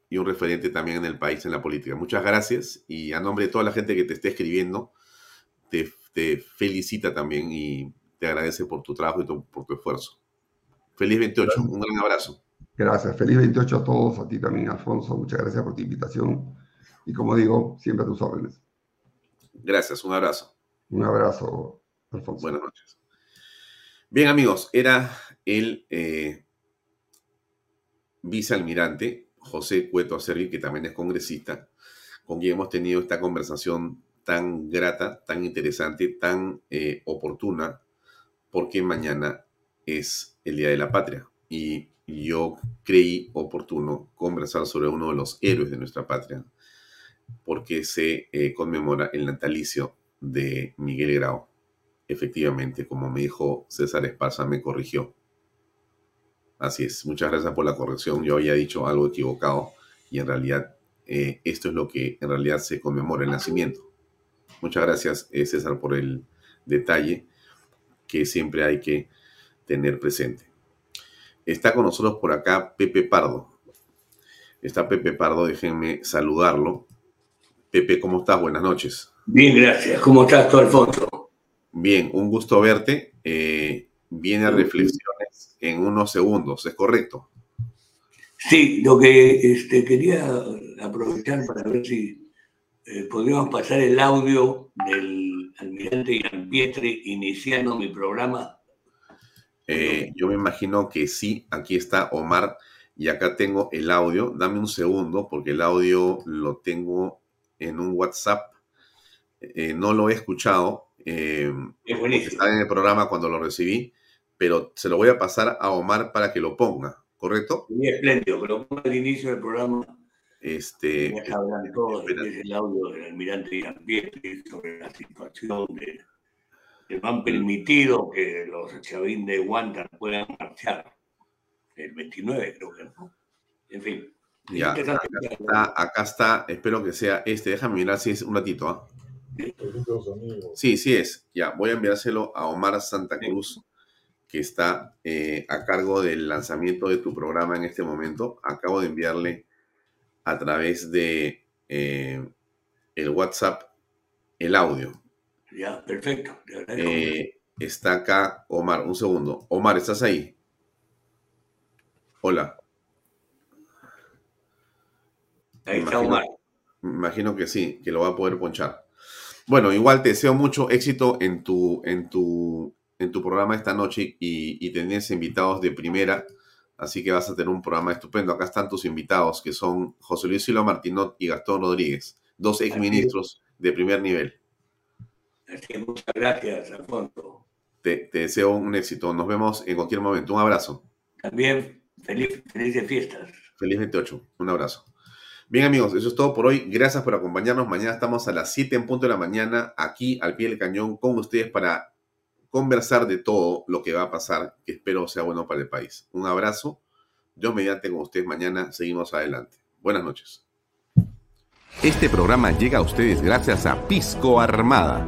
y un referente también en el país, en la política. Muchas gracias y a nombre de toda la gente que te esté escribiendo, te, te felicita también y te agradece por tu trabajo y por tu esfuerzo. Feliz 28, un gran abrazo. Gracias, feliz 28 a todos, a ti también, Alfonso. Muchas gracias por tu invitación. Y como digo, siempre a tus órdenes. Gracias, un abrazo. Un abrazo, Alfonso. Buenas noches. Bien, amigos, era el eh, vicealmirante José Cueto Acervi, que también es congresista, con quien hemos tenido esta conversación tan grata, tan interesante, tan eh, oportuna, porque mañana es el Día de la Patria y yo creí oportuno conversar sobre uno de los héroes de nuestra patria, porque se eh, conmemora el natalicio de Miguel Grau. Efectivamente, como me dijo César Esparza, me corrigió. Así es, muchas gracias por la corrección. Yo había dicho algo equivocado y en realidad eh, esto es lo que en realidad se conmemora el nacimiento. Muchas gracias, eh, César, por el detalle que siempre hay que tener presente. Está con nosotros por acá Pepe Pardo. Está Pepe Pardo, déjenme saludarlo. Pepe, ¿cómo estás? Buenas noches. Bien, gracias. ¿Cómo estás tú, Alfonso? Bien, un gusto verte. Eh, viene a reflexiones en unos segundos, ¿es correcto? Sí, lo que este, quería aprovechar para ver si eh, podríamos pasar el audio del almirante Ian Pietre iniciando mi programa eh, yo me imagino que sí, aquí está Omar y acá tengo el audio. Dame un segundo porque el audio lo tengo en un WhatsApp. Eh, no lo he escuchado. Eh, está en el programa cuando lo recibí, pero se lo voy a pasar a Omar para que lo ponga, ¿correcto? Muy espléndido, pero al inicio del programa. Este, todo el audio del almirante sobre la situación de que no han permitido que los chavín de Wanda puedan marchar. El 29 creo que no. En fin. Ya, acá está, espero que sea este. Déjame mirar si es un ratito. ¿ah? Sí, sí es. Ya, voy a enviárselo a Omar Santa Cruz, que está eh, a cargo del lanzamiento de tu programa en este momento. Acabo de enviarle a través de eh, el WhatsApp el audio. Ya, perfecto. Eh, está acá Omar, un segundo. Omar, ¿estás ahí? Hola. Ahí está Omar. Me imagino que sí, que lo va a poder ponchar. Bueno, igual te deseo mucho éxito en tu, en tu, en tu programa esta noche y, y tenés invitados de primera Así que vas a tener un programa estupendo. Acá están tus invitados, que son José Luis Silva Martinot y Gastón Rodríguez, dos exministros de primer nivel. Así muchas gracias, Alfonso. Te, te, deseo un éxito. Nos vemos en cualquier momento. Un abrazo. También feliz, felices fiestas. Feliz 28. Un abrazo. Bien amigos, eso es todo por hoy. Gracias por acompañarnos. Mañana estamos a las 7 en punto de la mañana aquí al pie del cañón con ustedes para conversar de todo lo que va a pasar, que espero sea bueno para el país. Un abrazo. Yo mediante con ustedes mañana seguimos adelante. Buenas noches. Este programa llega a ustedes gracias a Pisco Armada.